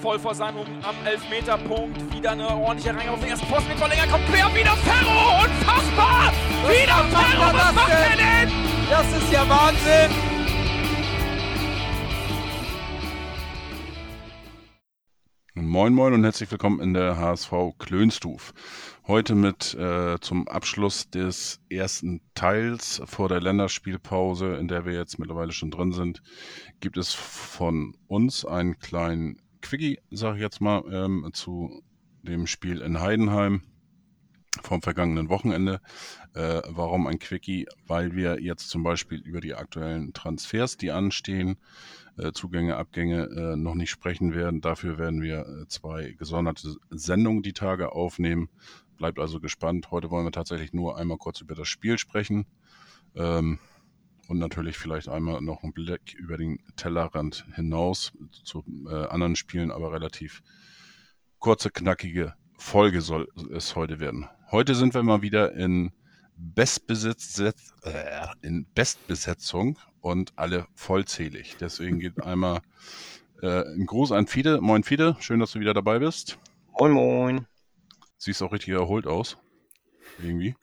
voll vor seinem am Elfmeterpunkt. Wieder eine ordentliche Reihe auf den ersten Posten mit Verlänger. Kommt quer, wieder Ferro! Unfassbar! Was wieder Ferro! Was macht er denn? Das ist ja Wahnsinn! Moin Moin und herzlich willkommen in der HSV Klönstuf. Heute mit äh, zum Abschluss des ersten Teils vor der Länderspielpause, in der wir jetzt mittlerweile schon drin sind, gibt es von uns einen kleinen Quickie, sage ich jetzt mal, ähm, zu dem Spiel in Heidenheim vom vergangenen Wochenende. Äh, warum ein Quickie? Weil wir jetzt zum Beispiel über die aktuellen Transfers, die anstehen, äh, Zugänge, Abgänge äh, noch nicht sprechen werden. Dafür werden wir äh, zwei gesonderte Sendungen die Tage aufnehmen. Bleibt also gespannt. Heute wollen wir tatsächlich nur einmal kurz über das Spiel sprechen. Ähm, und natürlich vielleicht einmal noch einen Blick über den Tellerrand hinaus zu äh, anderen Spielen, aber relativ kurze, knackige Folge soll es heute werden. Heute sind wir mal wieder in Bestbesitz, äh, in Bestbesetzung und alle vollzählig. Deswegen geht einmal äh, ein Gruß an Fide. Moin Fide, schön, dass du wieder dabei bist. Moin Moin. Siehst auch richtig erholt aus. Irgendwie.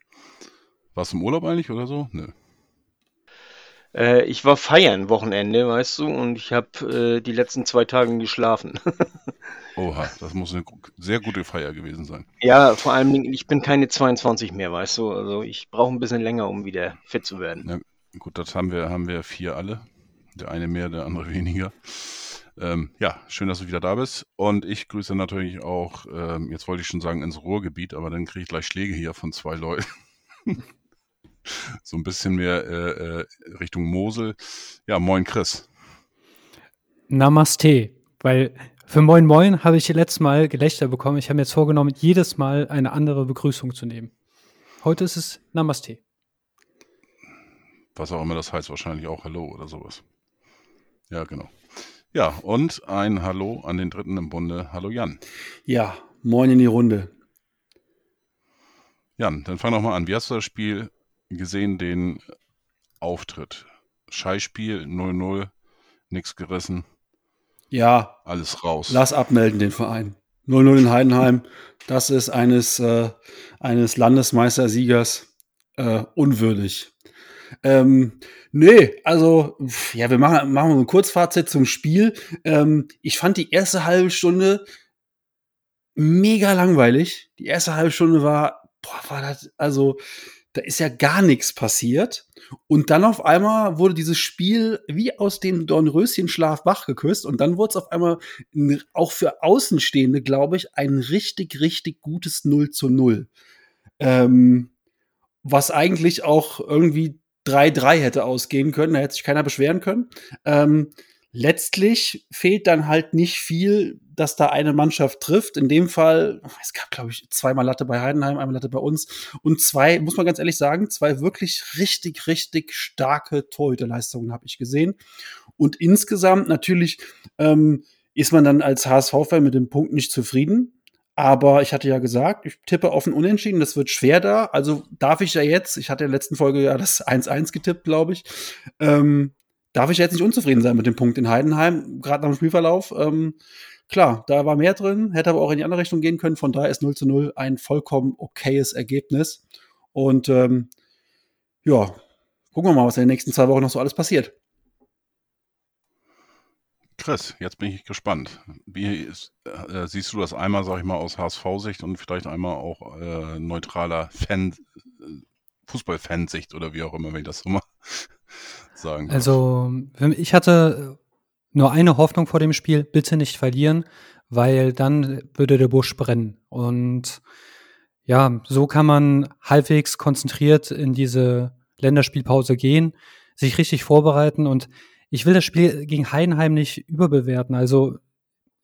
Warst du im Urlaub eigentlich oder so? Nö. Äh, ich war feiern Wochenende, weißt du, und ich habe äh, die letzten zwei Tage geschlafen. Oha, das muss eine sehr gute Feier gewesen sein. Ja, vor allem, ich bin keine 22 mehr, weißt du. Also ich brauche ein bisschen länger, um wieder fit zu werden. Ja, gut, das haben wir, haben wir vier alle. Der eine mehr, der andere weniger. Ähm, ja, schön, dass du wieder da bist. Und ich grüße natürlich auch, ähm, jetzt wollte ich schon sagen, ins Ruhrgebiet, aber dann kriege ich gleich Schläge hier von zwei Leuten. so ein bisschen mehr äh, äh, Richtung Mosel. Ja, moin Chris. Namaste, weil für Moin Moin habe ich letztes Mal Gelächter bekommen. Ich habe mir jetzt vorgenommen, jedes Mal eine andere Begrüßung zu nehmen. Heute ist es Namaste. Was auch immer das heißt, wahrscheinlich auch Hallo oder sowas. Ja, genau. Ja, und ein Hallo an den Dritten im Bunde. Hallo Jan. Ja, moin in die Runde. Jan, dann fang doch mal an. Wie hast du das Spiel gesehen, den Auftritt? Scheißspiel 0-0, nichts gerissen. Ja. Alles raus. Lass abmelden den Verein. 0-0 in Heidenheim. Das ist eines, äh, eines Landesmeistersiegers äh, unwürdig. Ähm, nee, also, ja, wir machen, machen ein Kurzfazit zum Spiel. Ähm, ich fand die erste halbe Stunde mega langweilig. Die erste halbe Stunde war, boah, war das, also, da ist ja gar nichts passiert. Und dann auf einmal wurde dieses Spiel wie aus dem Dornröschenschlaf wach geküsst. Und dann wurde es auf einmal auch für Außenstehende, glaube ich, ein richtig, richtig gutes 0 zu 0. Ähm, was eigentlich auch irgendwie 3-3 hätte ausgehen können. Da hätte sich keiner beschweren können. Ähm, letztlich fehlt dann halt nicht viel, dass da eine Mannschaft trifft. In dem Fall, es gab, glaube ich, zweimal Latte bei Heidenheim, einmal Latte bei uns und zwei, muss man ganz ehrlich sagen, zwei wirklich richtig, richtig starke Torhüterleistungen habe ich gesehen. Und insgesamt natürlich ähm, ist man dann als HSV-Fan mit dem Punkt nicht zufrieden. Aber ich hatte ja gesagt, ich tippe auf ein Unentschieden, das wird schwer da. Also darf ich ja jetzt, ich hatte in der letzten Folge ja das 1-1 getippt, glaube ich, ähm, darf ich jetzt nicht unzufrieden sein mit dem Punkt in Heidenheim, gerade nach dem Spielverlauf. Ähm, klar, da war mehr drin, hätte aber auch in die andere Richtung gehen können. Von daher ist 0 zu 0 ein vollkommen okayes Ergebnis. Und ähm, ja, gucken wir mal, was in den nächsten zwei Wochen noch so alles passiert. Chris, jetzt bin ich gespannt. Wie ist, äh, siehst du das einmal, sag ich mal, aus HSV-Sicht und vielleicht einmal auch äh, neutraler Fan, äh, Fußball-Fansicht oder wie auch immer, wenn ich das so mal sagen. Also, ich hatte nur eine Hoffnung vor dem Spiel, bitte nicht verlieren, weil dann würde der Busch brennen. Und ja, so kann man halbwegs konzentriert in diese Länderspielpause gehen, sich richtig vorbereiten und ich will das Spiel gegen Heidenheim nicht überbewerten. Also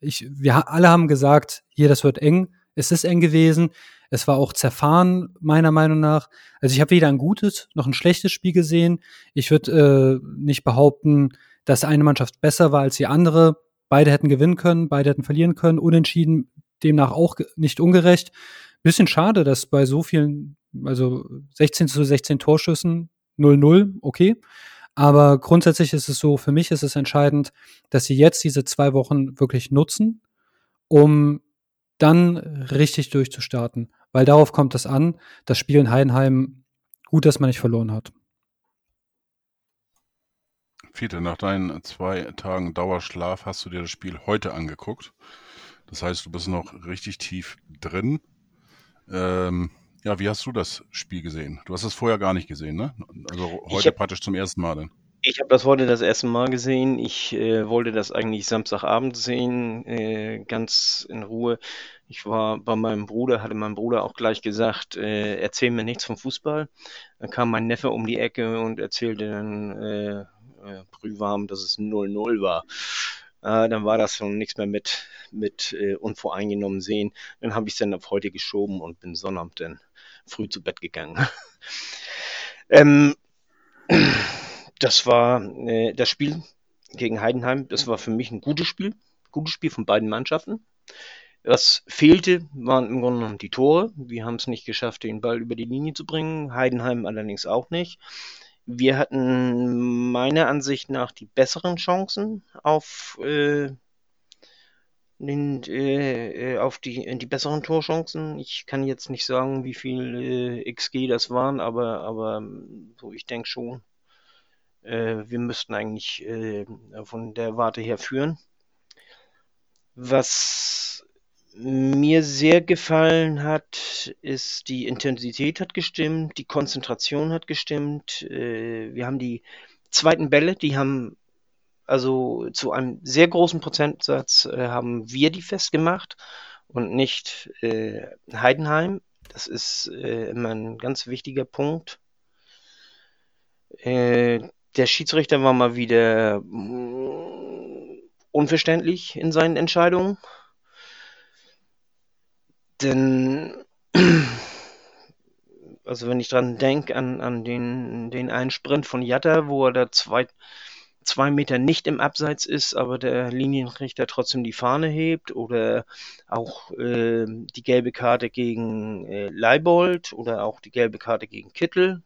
ich, wir alle haben gesagt, hier, das wird eng. Es ist eng gewesen. Es war auch zerfahren, meiner Meinung nach. Also ich habe weder ein gutes noch ein schlechtes Spiel gesehen. Ich würde äh, nicht behaupten, dass eine Mannschaft besser war als die andere. Beide hätten gewinnen können, beide hätten verlieren können. Unentschieden, demnach auch nicht ungerecht. Bisschen schade, dass bei so vielen, also 16 zu 16 Torschüssen 0-0, okay. Aber grundsätzlich ist es so, für mich ist es entscheidend, dass sie jetzt diese zwei Wochen wirklich nutzen um dann richtig durchzustarten. Weil darauf kommt es an, das Spiel in Heidenheim gut, dass man nicht verloren hat. Fiete, nach deinen zwei Tagen Dauerschlaf hast du dir das Spiel heute angeguckt. Das heißt, du bist noch richtig tief drin. Ähm, ja, wie hast du das Spiel gesehen? Du hast es vorher gar nicht gesehen, ne? Also heute hab, praktisch zum ersten Mal denn. Ich habe das heute das erste Mal gesehen. Ich äh, wollte das eigentlich Samstagabend sehen, äh, ganz in Ruhe. Ich war bei meinem Bruder, hatte mein Bruder auch gleich gesagt, äh, erzähl mir nichts vom Fußball. Dann kam mein Neffe um die Ecke und erzählte dann äh, äh, brühwarm, dass es 0-0 war. Äh, dann war das schon nichts mehr mit, mit äh, unvoreingenommen sehen. Dann habe ich es dann auf heute geschoben und bin Sonnabend dann früh zu Bett gegangen. ähm, das war äh, das Spiel gegen Heidenheim. Das war für mich ein gutes Spiel. Gutes Spiel von beiden Mannschaften. Was fehlte, waren im Grunde genommen die Tore. Wir haben es nicht geschafft, den Ball über die Linie zu bringen. Heidenheim allerdings auch nicht. Wir hatten meiner Ansicht nach die besseren Chancen auf, äh, den, äh, auf die, die besseren Torchancen. Ich kann jetzt nicht sagen, wie viel äh, XG das waren, aber, aber so ich denke schon, äh, wir müssten eigentlich äh, von der Warte her führen. Was mir sehr gefallen hat, ist die Intensität hat gestimmt, die Konzentration hat gestimmt. Äh, wir haben die zweiten Bälle, die haben also zu einem sehr großen Prozentsatz äh, haben wir die festgemacht und nicht äh, Heidenheim. Das ist immer ein ganz wichtiger Punkt. Äh, der Schiedsrichter war mal wieder mm, unverständlich in seinen Entscheidungen. Denn, also wenn ich dran denke, an, an den, den einen Sprint von Jatta, wo er da zwei, zwei Meter nicht im Abseits ist, aber der Linienrichter trotzdem die Fahne hebt, oder auch äh, die gelbe Karte gegen äh, Leibold oder auch die gelbe Karte gegen Kittel,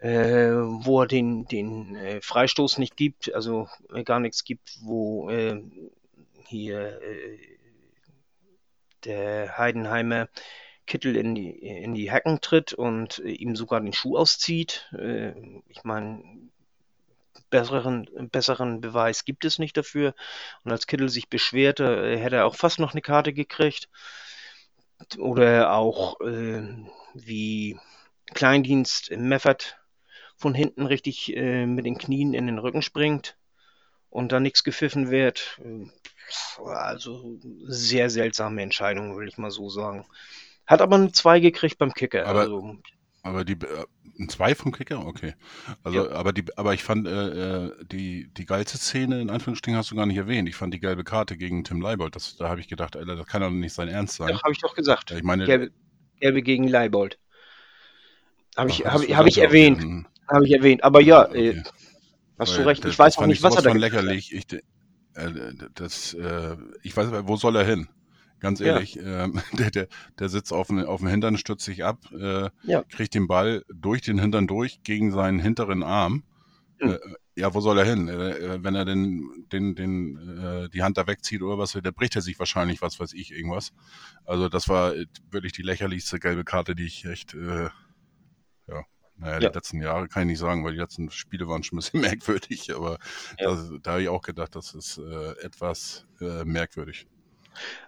äh, wo er den, den äh, Freistoß nicht gibt, also äh, gar nichts gibt, wo äh, hier äh, der Heidenheimer Kittel in die, in die Hacken tritt und ihm sogar den Schuh auszieht. Ich meine, besseren, besseren Beweis gibt es nicht dafür. Und als Kittel sich beschwerte, hätte er auch fast noch eine Karte gekriegt. Oder auch äh, wie Kleindienst Meffert von hinten richtig äh, mit den Knien in den Rücken springt und da nichts gepfiffen wird. Also sehr seltsame Entscheidung, will ich mal so sagen. Hat aber ein 2 gekriegt beim Kicker. Aber, also, aber die äh, ein 2 vom Kicker? Okay. Also, ja. aber die, aber ich fand äh, äh, die, die geilste Szene, in Anführungsstrichen, hast du gar nicht erwähnt. Ich fand die gelbe Karte gegen Tim Leibold. Das, da habe ich gedacht, Alter, das kann doch nicht sein Ernst sein. Ja, habe ich doch gesagt. Ich meine, gelbe, gelbe gegen Leibold. Habe ich, hab, hab ich erwähnt. Habe ich erwähnt. Aber ja, äh, hast Weil du recht. Ich weiß auch nicht, was er da lächerlich. Ich, äh, das, äh, ich weiß wo soll er hin? Ganz ehrlich, ja. ähm, der, der, der sitzt auf, dem, auf dem Hintern, stützt sich ab, äh, ja. kriegt den Ball durch den Hintern durch gegen seinen hinteren Arm. Mhm. Äh, ja, wo soll er hin? Äh, wenn er den, den, den, äh, die Hand da wegzieht oder was, da bricht er sich wahrscheinlich, was weiß ich, irgendwas. Also das war wirklich die lächerlichste gelbe Karte, die ich echt, äh, naja, ja. die letzten Jahre kann ich nicht sagen, weil die letzten Spiele waren schon ein bisschen merkwürdig, aber ja. das, da habe ich auch gedacht, das ist äh, etwas äh, merkwürdig.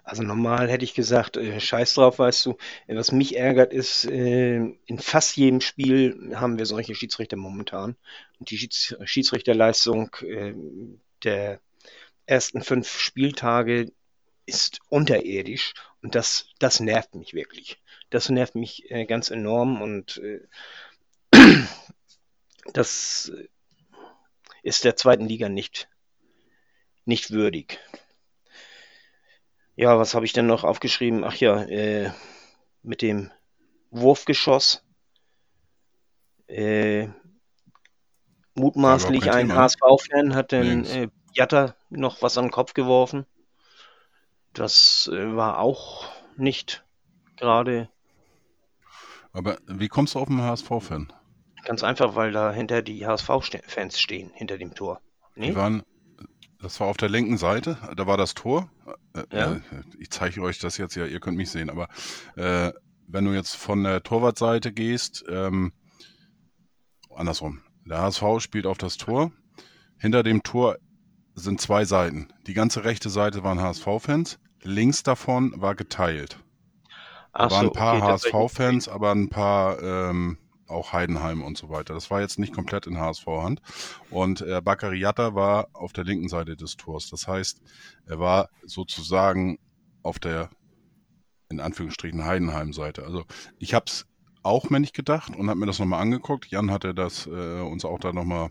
Also normal hätte ich gesagt, äh, scheiß drauf, weißt du. Was mich ärgert ist, äh, in fast jedem Spiel haben wir solche Schiedsrichter momentan. Und die Schieds Schiedsrichterleistung äh, der ersten fünf Spieltage ist unterirdisch und das, das nervt mich wirklich. Das nervt mich äh, ganz enorm und äh, das ist der zweiten Liga nicht, nicht würdig. Ja, was habe ich denn noch aufgeschrieben? Ach ja, äh, mit dem Wurfgeschoss. Äh, mutmaßlich ein HSV-Fan hat den äh, Jatta noch was an den Kopf geworfen. Das äh, war auch nicht gerade. Aber wie kommst du auf den HSV-Fan? Ganz einfach, weil da hinter die HSV-Fans stehen, hinter dem Tor. Nee? Die waren, das war auf der linken Seite, da war das Tor. äh, ja? Äh, ich zeige euch das jetzt ja, ihr könnt mich sehen, aber äh, wenn du jetzt von der Torwartseite gehst, ähm, andersrum, der HSV spielt auf das Tor. Hinter dem Tor sind zwei Seiten. Die ganze rechte Seite waren HSV-Fans, links davon war geteilt. Da waren ein paar okay, HSV-Fans, aber ein paar ähm, auch Heidenheim und so weiter. Das war jetzt nicht komplett in HSV-Hand. Und äh, Bakary Yatta war auf der linken Seite des Tors. Das heißt, er war sozusagen auf der, in Anführungsstrichen, Heidenheim-Seite. Also ich habe es auch mir nicht gedacht und habe mir das nochmal angeguckt. Jan hatte das äh, uns auch da nochmal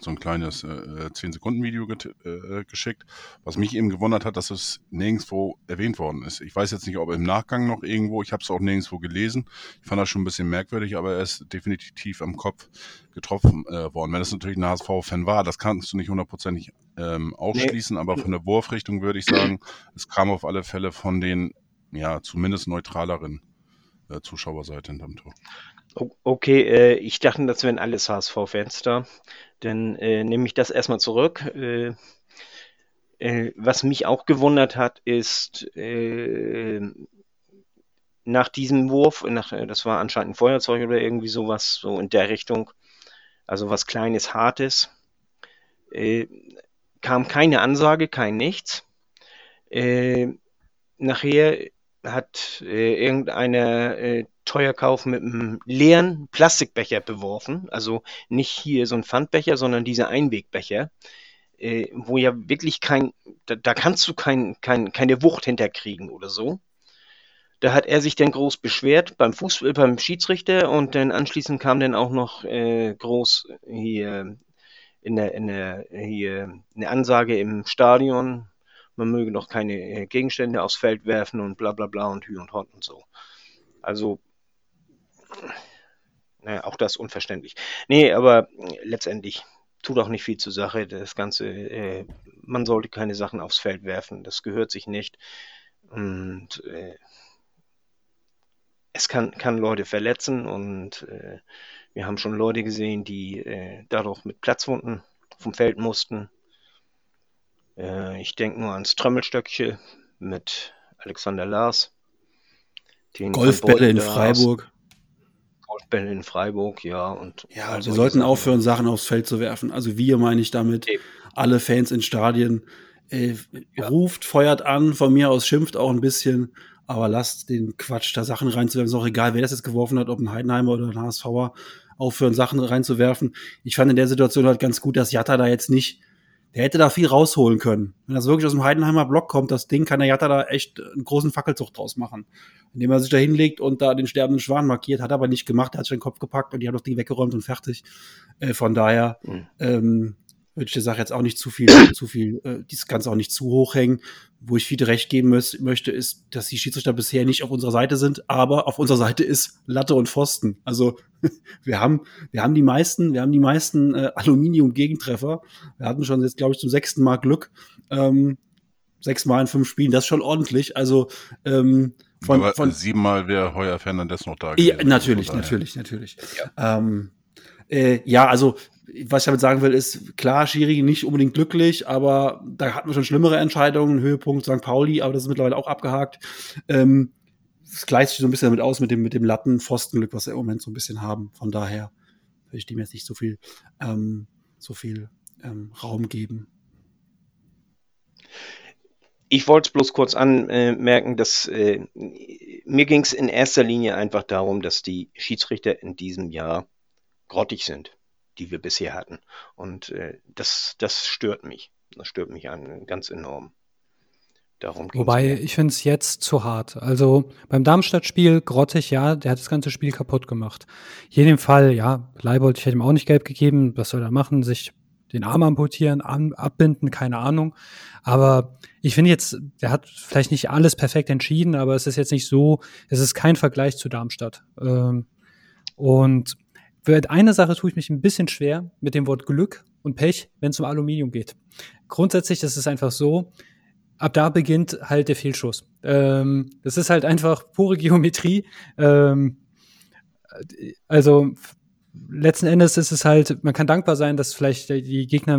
so ein kleines äh, 10-Sekunden-Video äh, geschickt, was mich eben gewundert hat, dass es nirgendwo erwähnt worden ist. Ich weiß jetzt nicht, ob im Nachgang noch irgendwo, ich habe es auch nirgendwo gelesen. Ich fand das schon ein bisschen merkwürdig, aber er ist definitiv am Kopf getroffen äh, worden. Wenn es natürlich ein HSV-Fan war, das kannst du nicht hundertprozentig ähm, ausschließen, nee. aber von der Wurfrichtung würde ich sagen, es kam auf alle Fälle von den, ja, zumindest neutraleren äh, Zuschauerseite hinterm Tor. Okay, äh, ich dachte, das wären alles HSV-Fans da. Dann äh, nehme ich das erstmal zurück. Äh, äh, was mich auch gewundert hat, ist äh, nach diesem Wurf, nach, das war anscheinend ein Feuerzeug oder irgendwie sowas, so in der Richtung, also was Kleines, Hartes, äh, kam keine Ansage, kein Nichts. Äh, nachher hat äh, irgendeiner äh, Teuerkauf mit einem leeren Plastikbecher beworfen. Also nicht hier so ein Pfandbecher, sondern diese Einwegbecher, äh, wo ja wirklich kein, da, da kannst du kein, kein, keine Wucht hinterkriegen oder so. Da hat er sich dann groß beschwert beim Fußball, beim Schiedsrichter und dann anschließend kam dann auch noch äh, groß hier in der, in der hier eine Ansage im Stadion, man möge doch keine äh, Gegenstände aufs Feld werfen und bla bla bla und Hü und Hot und so. Also naja, auch das unverständlich. Nee, aber letztendlich tut auch nicht viel zur Sache. Das Ganze, äh, man sollte keine Sachen aufs Feld werfen. Das gehört sich nicht. Und äh, es kann, kann Leute verletzen und äh, wir haben schon Leute gesehen, die äh, dadurch mit Platzwunden vom Feld mussten. Äh, ich denke nur ans Trömmelstöckchen mit Alexander Lars. Golfbälle in Freiburg. Golfbälle in Freiburg, ja. Und ja, also wir sollten aufhören, Sachen aufs Feld zu werfen. Also wir meine ich damit, Eben. alle Fans in Stadien. Äh, ja. Ruft, feuert an, von mir aus schimpft auch ein bisschen, aber lasst den Quatsch da Sachen reinzuwerfen. Ist auch egal, wer das jetzt geworfen hat, ob ein Heidenheimer oder ein HSVer, aufhören, Sachen reinzuwerfen. Ich fand in der Situation halt ganz gut, dass Jatta da jetzt nicht der hätte da viel rausholen können. Wenn das wirklich aus dem Heidenheimer Block kommt, das Ding kann der Jatta da echt einen großen Fackelzug draus machen. Indem er sich da hinlegt und da den sterbenden Schwan markiert, hat er aber nicht gemacht, er hat sich den Kopf gepackt und die haben das Ding weggeräumt und fertig. Äh, von daher, mhm. ähm, würde ich der Sache jetzt auch nicht zu viel, zu viel, äh, dies Ganze auch nicht zu hoch hängen. Wo ich Fiete recht geben muss, möchte, ist, dass die Schiedsrichter bisher nicht auf unserer Seite sind, aber auf unserer Seite ist Latte und Pfosten. Also wir haben, wir haben die meisten, wir haben die meisten äh, Aluminium-Gegentreffer. Wir hatten schon jetzt, glaube ich, zum sechsten Mal Glück. Ähm, sechs Mal in fünf Spielen, das ist schon ordentlich. Also ähm, von, aber von siebenmal wäre Heuer Fernandes noch da gewesen. Ja, natürlich, natürlich, natürlich. Ja. Ähm, äh, ja, also was ich damit sagen will, ist klar, Schiri nicht unbedingt glücklich, aber da hatten wir schon schlimmere Entscheidungen, Höhepunkt St. Pauli, aber das ist mittlerweile auch abgehakt. Ähm, es gleicht sich so ein bisschen damit aus mit dem, mit dem Latten-Pfostenglück, was wir im Moment so ein bisschen haben. Von daher würde ich dem jetzt nicht so viel, ähm, so viel ähm, Raum geben. Ich wollte es bloß kurz anmerken, dass äh, mir ging es in erster Linie einfach darum, dass die Schiedsrichter in diesem Jahr grottig sind die wir bisher hatten. Und äh, das, das stört mich. Das stört mich an, ganz enorm. Darum Wobei, ich finde es jetzt zu hart. Also beim Darmstadt-Spiel, grottig, ja, der hat das ganze Spiel kaputt gemacht. Hier in dem Fall, ja, Leibold, ich hätte ihm auch nicht gelb gegeben. Was soll er machen? Sich den Arm amputieren, abbinden, keine Ahnung. Aber ich finde jetzt, der hat vielleicht nicht alles perfekt entschieden, aber es ist jetzt nicht so, es ist kein Vergleich zu Darmstadt. Ähm, und für eine Sache tue ich mich ein bisschen schwer mit dem Wort Glück und Pech, wenn es um Aluminium geht. Grundsätzlich ist es einfach so, ab da beginnt halt der Fehlschuss. Ähm, das ist halt einfach pure Geometrie. Ähm, also letzten Endes ist es halt, man kann dankbar sein, dass vielleicht die Gegner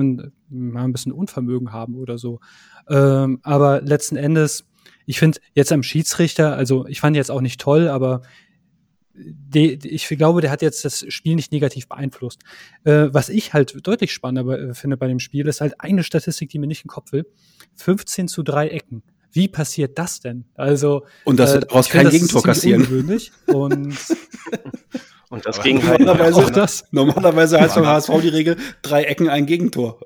mal ein bisschen Unvermögen haben oder so. Ähm, aber letzten Endes, ich finde jetzt am Schiedsrichter, also ich fand jetzt auch nicht toll, aber die, ich glaube, der hat jetzt das Spiel nicht negativ beeinflusst. Äh, was ich halt deutlich spannender äh, finde bei dem Spiel, ist halt eine Statistik, die mir nicht in den Kopf will. 15 zu 3 Ecken. Wie passiert das denn? Also und dass äh, wir daraus kein Gegentor kassieren. Und, und das ging halt normalerweise, auch das. Normalerweise heißt beim HSV die Regel drei Ecken ein Gegentor.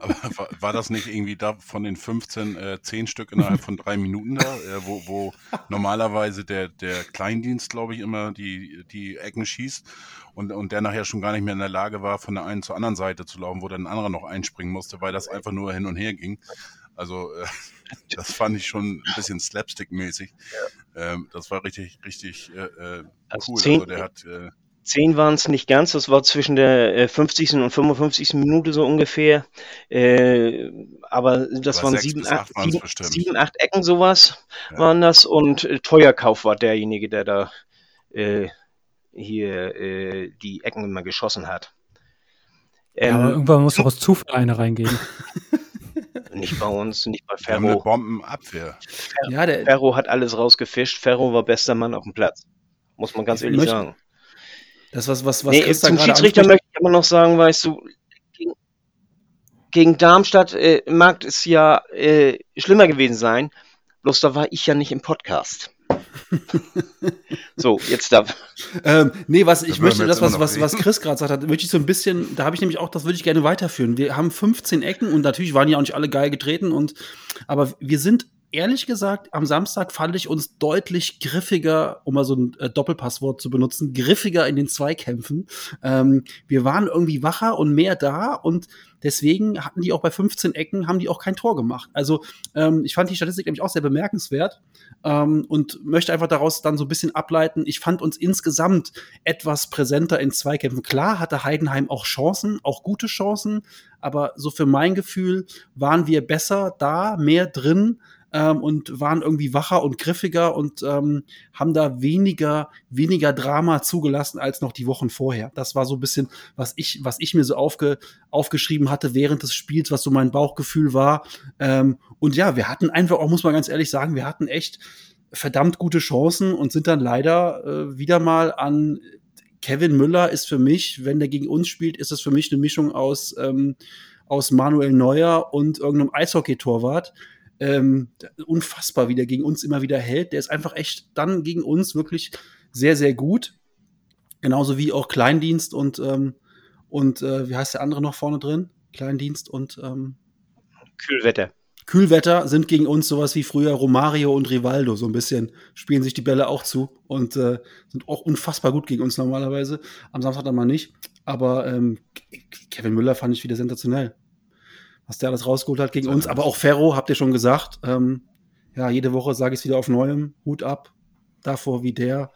Aber war, das nicht irgendwie da von den 15 äh, 10 Stück innerhalb von drei Minuten da, äh, wo, wo normalerweise der, der Kleindienst, glaube ich, immer die, die Ecken schießt und, und der nachher schon gar nicht mehr in der Lage war, von der einen zur anderen Seite zu laufen, wo dann ein anderer noch einspringen musste, weil das einfach nur hin und her ging. Also äh, das fand ich schon ein bisschen slapstick-mäßig. Ähm, das war richtig, richtig äh, äh also cool. Also der hat äh, Zehn waren es nicht ganz, das war zwischen der 50. Äh, und 55. Minute so ungefähr. Äh, aber das aber waren sieben acht, sieben, sieben, acht Ecken sowas ja. waren das und äh, Teuerkauf war derjenige, der da äh, hier äh, die Ecken immer geschossen hat. Ähm, ja, aber irgendwann muss doch aus Zufall eine reingehen. nicht bei uns, nicht bei Ferro. Eine Bombenabwehr. Ferro, ja, der, Ferro hat alles rausgefischt. Ferro war bester Mann auf dem Platz. Muss man ganz ehrlich möchte, sagen. Das, was, was, was nee, Christian zum Schiedsrichter möchte ich immer noch sagen, weißt du, gegen, gegen Darmstadt äh, mag es ja äh, schlimmer gewesen sein, bloß da war ich ja nicht im Podcast. so, jetzt da. Ähm, nee, was ich möchte, das, was, was, was Chris gerade sagt hat, möchte ich so ein bisschen, da habe ich nämlich auch, das würde ich gerne weiterführen. Wir haben 15 Ecken und natürlich waren ja auch nicht alle geil getreten und, aber wir sind ehrlich gesagt, am Samstag fand ich uns deutlich griffiger, um mal so ein äh, Doppelpasswort zu benutzen, griffiger in den Zweikämpfen. Ähm, wir waren irgendwie wacher und mehr da und deswegen hatten die auch bei 15 Ecken, haben die auch kein Tor gemacht. Also ähm, ich fand die Statistik nämlich auch sehr bemerkenswert ähm, und möchte einfach daraus dann so ein bisschen ableiten. Ich fand uns insgesamt etwas präsenter in Zweikämpfen. Klar hatte Heidenheim auch Chancen, auch gute Chancen, aber so für mein Gefühl waren wir besser da, mehr drin ähm, und waren irgendwie wacher und griffiger und ähm, haben da weniger, weniger Drama zugelassen als noch die Wochen vorher. Das war so ein bisschen, was ich, was ich mir so aufge, aufgeschrieben hatte während des Spiels, was so mein Bauchgefühl war. Ähm, und ja, wir hatten einfach auch, muss man ganz ehrlich sagen, wir hatten echt verdammt gute Chancen und sind dann leider äh, wieder mal an Kevin Müller ist für mich, wenn der gegen uns spielt, ist es für mich eine Mischung aus, ähm, aus Manuel Neuer und irgendeinem Eishockey-Torwart. Ähm, unfassbar, wie der gegen uns immer wieder hält. Der ist einfach echt dann gegen uns wirklich sehr, sehr gut. Genauso wie auch Kleindienst und, ähm, und äh, wie heißt der andere noch vorne drin? Kleindienst und ähm, Kühlwetter. Kühlwetter sind gegen uns sowas wie früher Romario und Rivaldo, so ein bisschen spielen sich die Bälle auch zu und äh, sind auch unfassbar gut gegen uns normalerweise. Am Samstag dann mal nicht. Aber ähm, Kevin Müller fand ich wieder sensationell was der alles rausgeholt hat gegen uns. Aber auch Ferro, habt ihr schon gesagt. Ähm, ja, jede Woche sage ich es wieder auf neuem. Hut ab davor, wie der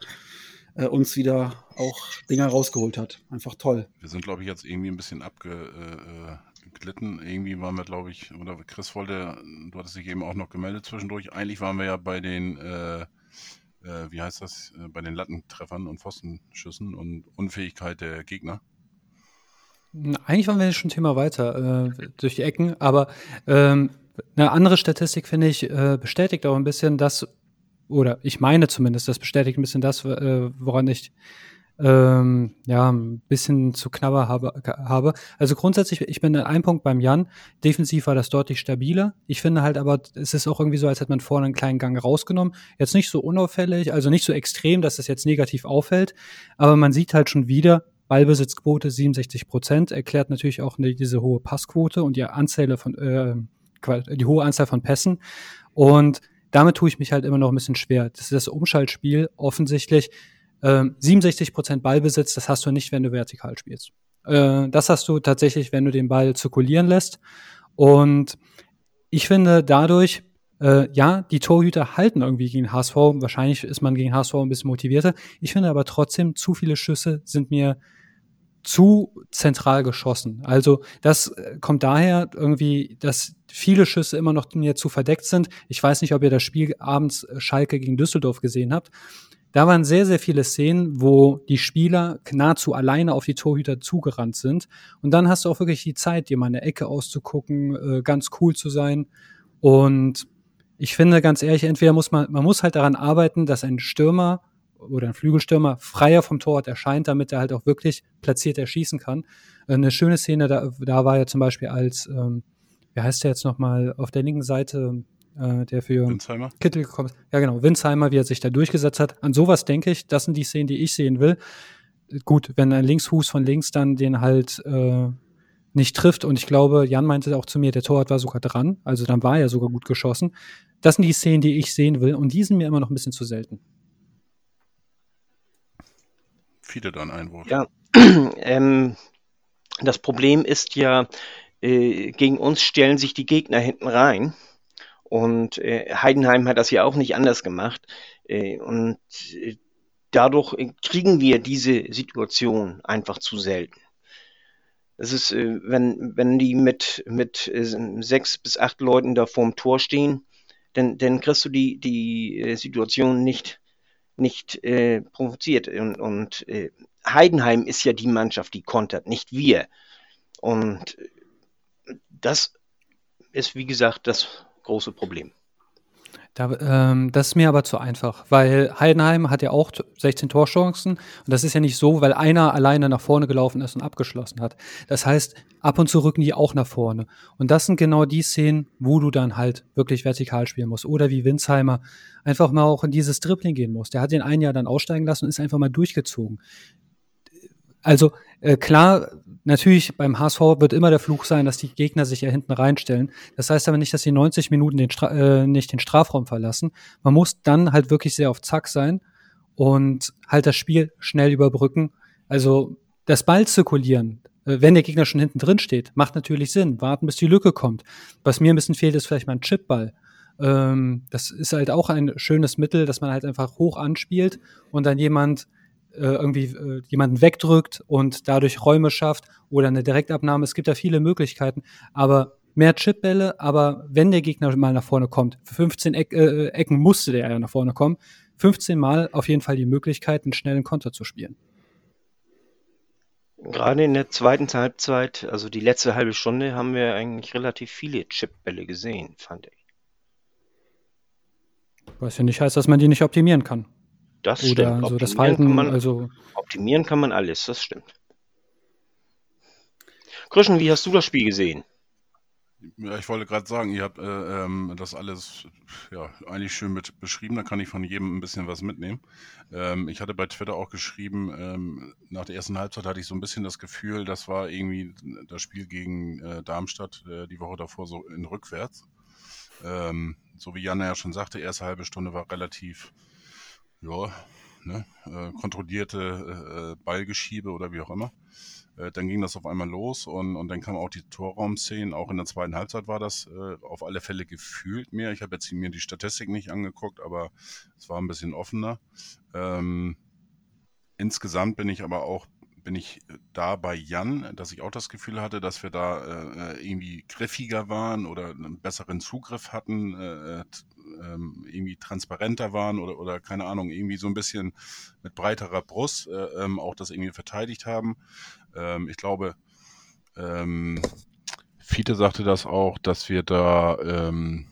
äh, uns wieder auch Dinger rausgeholt hat. Einfach toll. Wir sind, glaube ich, jetzt irgendwie ein bisschen abgeglitten. Äh, irgendwie waren wir, glaube ich, oder Chris wollte, du hattest dich eben auch noch gemeldet zwischendurch. Eigentlich waren wir ja bei den, äh, äh, wie heißt das, äh, bei den Lattentreffern und Pfostenschüssen und Unfähigkeit der Gegner. Eigentlich waren wir schon ein Thema weiter äh, durch die Ecken, aber ähm, eine andere Statistik, finde ich, äh, bestätigt auch ein bisschen das, oder ich meine zumindest, das bestätigt ein bisschen das, äh, woran ich ähm, ja, ein bisschen zu knabber habe, habe. Also grundsätzlich, ich bin an einem Punkt beim Jan. Defensiv war das deutlich stabiler. Ich finde halt aber, es ist auch irgendwie so, als hätte man vorne einen kleinen Gang rausgenommen. Jetzt nicht so unauffällig, also nicht so extrem, dass es jetzt negativ auffällt, aber man sieht halt schon wieder, Ballbesitzquote 67 Prozent, erklärt natürlich auch diese hohe Passquote und die Anzahl von, äh, die hohe Anzahl von Pässen. Und damit tue ich mich halt immer noch ein bisschen schwer. Das ist das Umschaltspiel offensichtlich. Äh, 67 Prozent Ballbesitz, das hast du nicht, wenn du vertikal spielst. Äh, das hast du tatsächlich, wenn du den Ball zirkulieren lässt. Und ich finde, dadurch äh, ja, die Torhüter halten irgendwie gegen HSV. Wahrscheinlich ist man gegen HSV ein bisschen motivierter. Ich finde aber trotzdem, zu viele Schüsse sind mir zu zentral geschossen. Also das äh, kommt daher irgendwie, dass viele Schüsse immer noch mir zu verdeckt sind. Ich weiß nicht, ob ihr das Spiel abends äh, Schalke gegen Düsseldorf gesehen habt. da waren sehr, sehr viele Szenen, wo die Spieler nahezu alleine auf die Torhüter zugerannt sind. Und dann hast du auch wirklich die Zeit, dir mal eine Ecke auszugucken, äh, ganz cool zu sein. Und ich finde ganz ehrlich, entweder muss man, man muss halt daran arbeiten, dass ein Stürmer oder ein Flügelstürmer freier vom Torwart erscheint, damit er halt auch wirklich platziert erschießen kann. Eine schöne Szene, da, da war ja zum Beispiel als, ähm, wie heißt der jetzt nochmal, auf der linken Seite, äh, der für Winsheimer. Kittel gekommen ist. Ja, genau, Winsheimer, wie er sich da durchgesetzt hat. An sowas denke ich, das sind die Szenen, die ich sehen will. Gut, wenn ein Linksfuß von links dann den halt äh, nicht trifft und ich glaube, Jan meinte auch zu mir, der Torwart war sogar dran, also dann war er sogar gut geschossen. Das sind die Szenen, die ich sehen will und die sind mir immer noch ein bisschen zu selten. Viele dann Einwurf. Ja, ähm, das Problem ist ja, äh, gegen uns stellen sich die Gegner hinten rein und äh, Heidenheim hat das ja auch nicht anders gemacht. Äh, und äh, dadurch kriegen wir diese Situation einfach zu selten. Das ist, äh, wenn, wenn die mit, mit äh, sechs bis acht Leuten da vorm Tor stehen, dann, dann kriegst du die, die äh, Situation nicht, nicht äh, provoziert. Und, und äh, Heidenheim ist ja die Mannschaft, die kontert, nicht wir. Und das ist, wie gesagt, das große Problem. Da, ähm, das ist mir aber zu einfach, weil Heidenheim hat ja auch 16 Torchancen und das ist ja nicht so, weil einer alleine nach vorne gelaufen ist und abgeschlossen hat. Das heißt, ab und zu rücken die auch nach vorne. Und das sind genau die Szenen, wo du dann halt wirklich vertikal spielen musst. Oder wie Winsheimer einfach mal auch in dieses Dribbling gehen muss. Der hat den ein Jahr dann aussteigen lassen und ist einfach mal durchgezogen. Also äh, klar, natürlich beim HSV wird immer der Fluch sein, dass die Gegner sich ja hinten reinstellen. Das heißt aber nicht, dass sie 90 Minuten den Stra äh, nicht den Strafraum verlassen. Man muss dann halt wirklich sehr auf Zack sein und halt das Spiel schnell überbrücken. Also das Ball zirkulieren, äh, wenn der Gegner schon hinten drin steht, macht natürlich Sinn. Warten, bis die Lücke kommt. Was mir ein bisschen fehlt, ist vielleicht mal ein Chipball. Ähm, das ist halt auch ein schönes Mittel, dass man halt einfach hoch anspielt und dann jemand irgendwie äh, jemanden wegdrückt und dadurch Räume schafft oder eine Direktabnahme. Es gibt da viele Möglichkeiten, aber mehr Chipbälle, aber wenn der Gegner mal nach vorne kommt, für 15 Eck, äh, Ecken musste der ja nach vorne kommen, 15 Mal auf jeden Fall die Möglichkeit, einen schnellen Konter zu spielen. Gerade in der zweiten Halbzeit, also die letzte halbe Stunde, haben wir eigentlich relativ viele Chipbälle gesehen, fand ich. Was ja nicht heißt, dass man die nicht optimieren kann. Das Oder stimmt. so das Verhalten, kann man, also optimieren kann man alles, das stimmt. Krischen, wie hast du das Spiel gesehen? Ja, ich wollte gerade sagen, ihr habt äh, ähm, das alles ja, eigentlich schön mit beschrieben. Da kann ich von jedem ein bisschen was mitnehmen. Ähm, ich hatte bei Twitter auch geschrieben, ähm, nach der ersten Halbzeit hatte ich so ein bisschen das Gefühl, das war irgendwie das Spiel gegen äh, Darmstadt äh, die Woche davor so in rückwärts. Ähm, so wie Jan ja schon sagte, erste halbe Stunde war relativ ja, ne, äh, kontrollierte äh, äh, Ballgeschiebe oder wie auch immer. Äh, dann ging das auf einmal los und, und dann kamen auch die Torraumszenen. Auch in der zweiten Halbzeit war das äh, auf alle Fälle gefühlt mehr. Ich habe jetzt mir die Statistik nicht angeguckt, aber es war ein bisschen offener. Ähm, insgesamt bin ich aber auch bin ich da bei Jan, dass ich auch das Gefühl hatte, dass wir da äh, irgendwie griffiger waren oder einen besseren Zugriff hatten, äh, ähm, irgendwie transparenter waren oder, oder keine Ahnung, irgendwie so ein bisschen mit breiterer Brust äh, ähm, auch das irgendwie verteidigt haben. Ähm, ich glaube, ähm, Fiete sagte das auch, dass wir da ähm,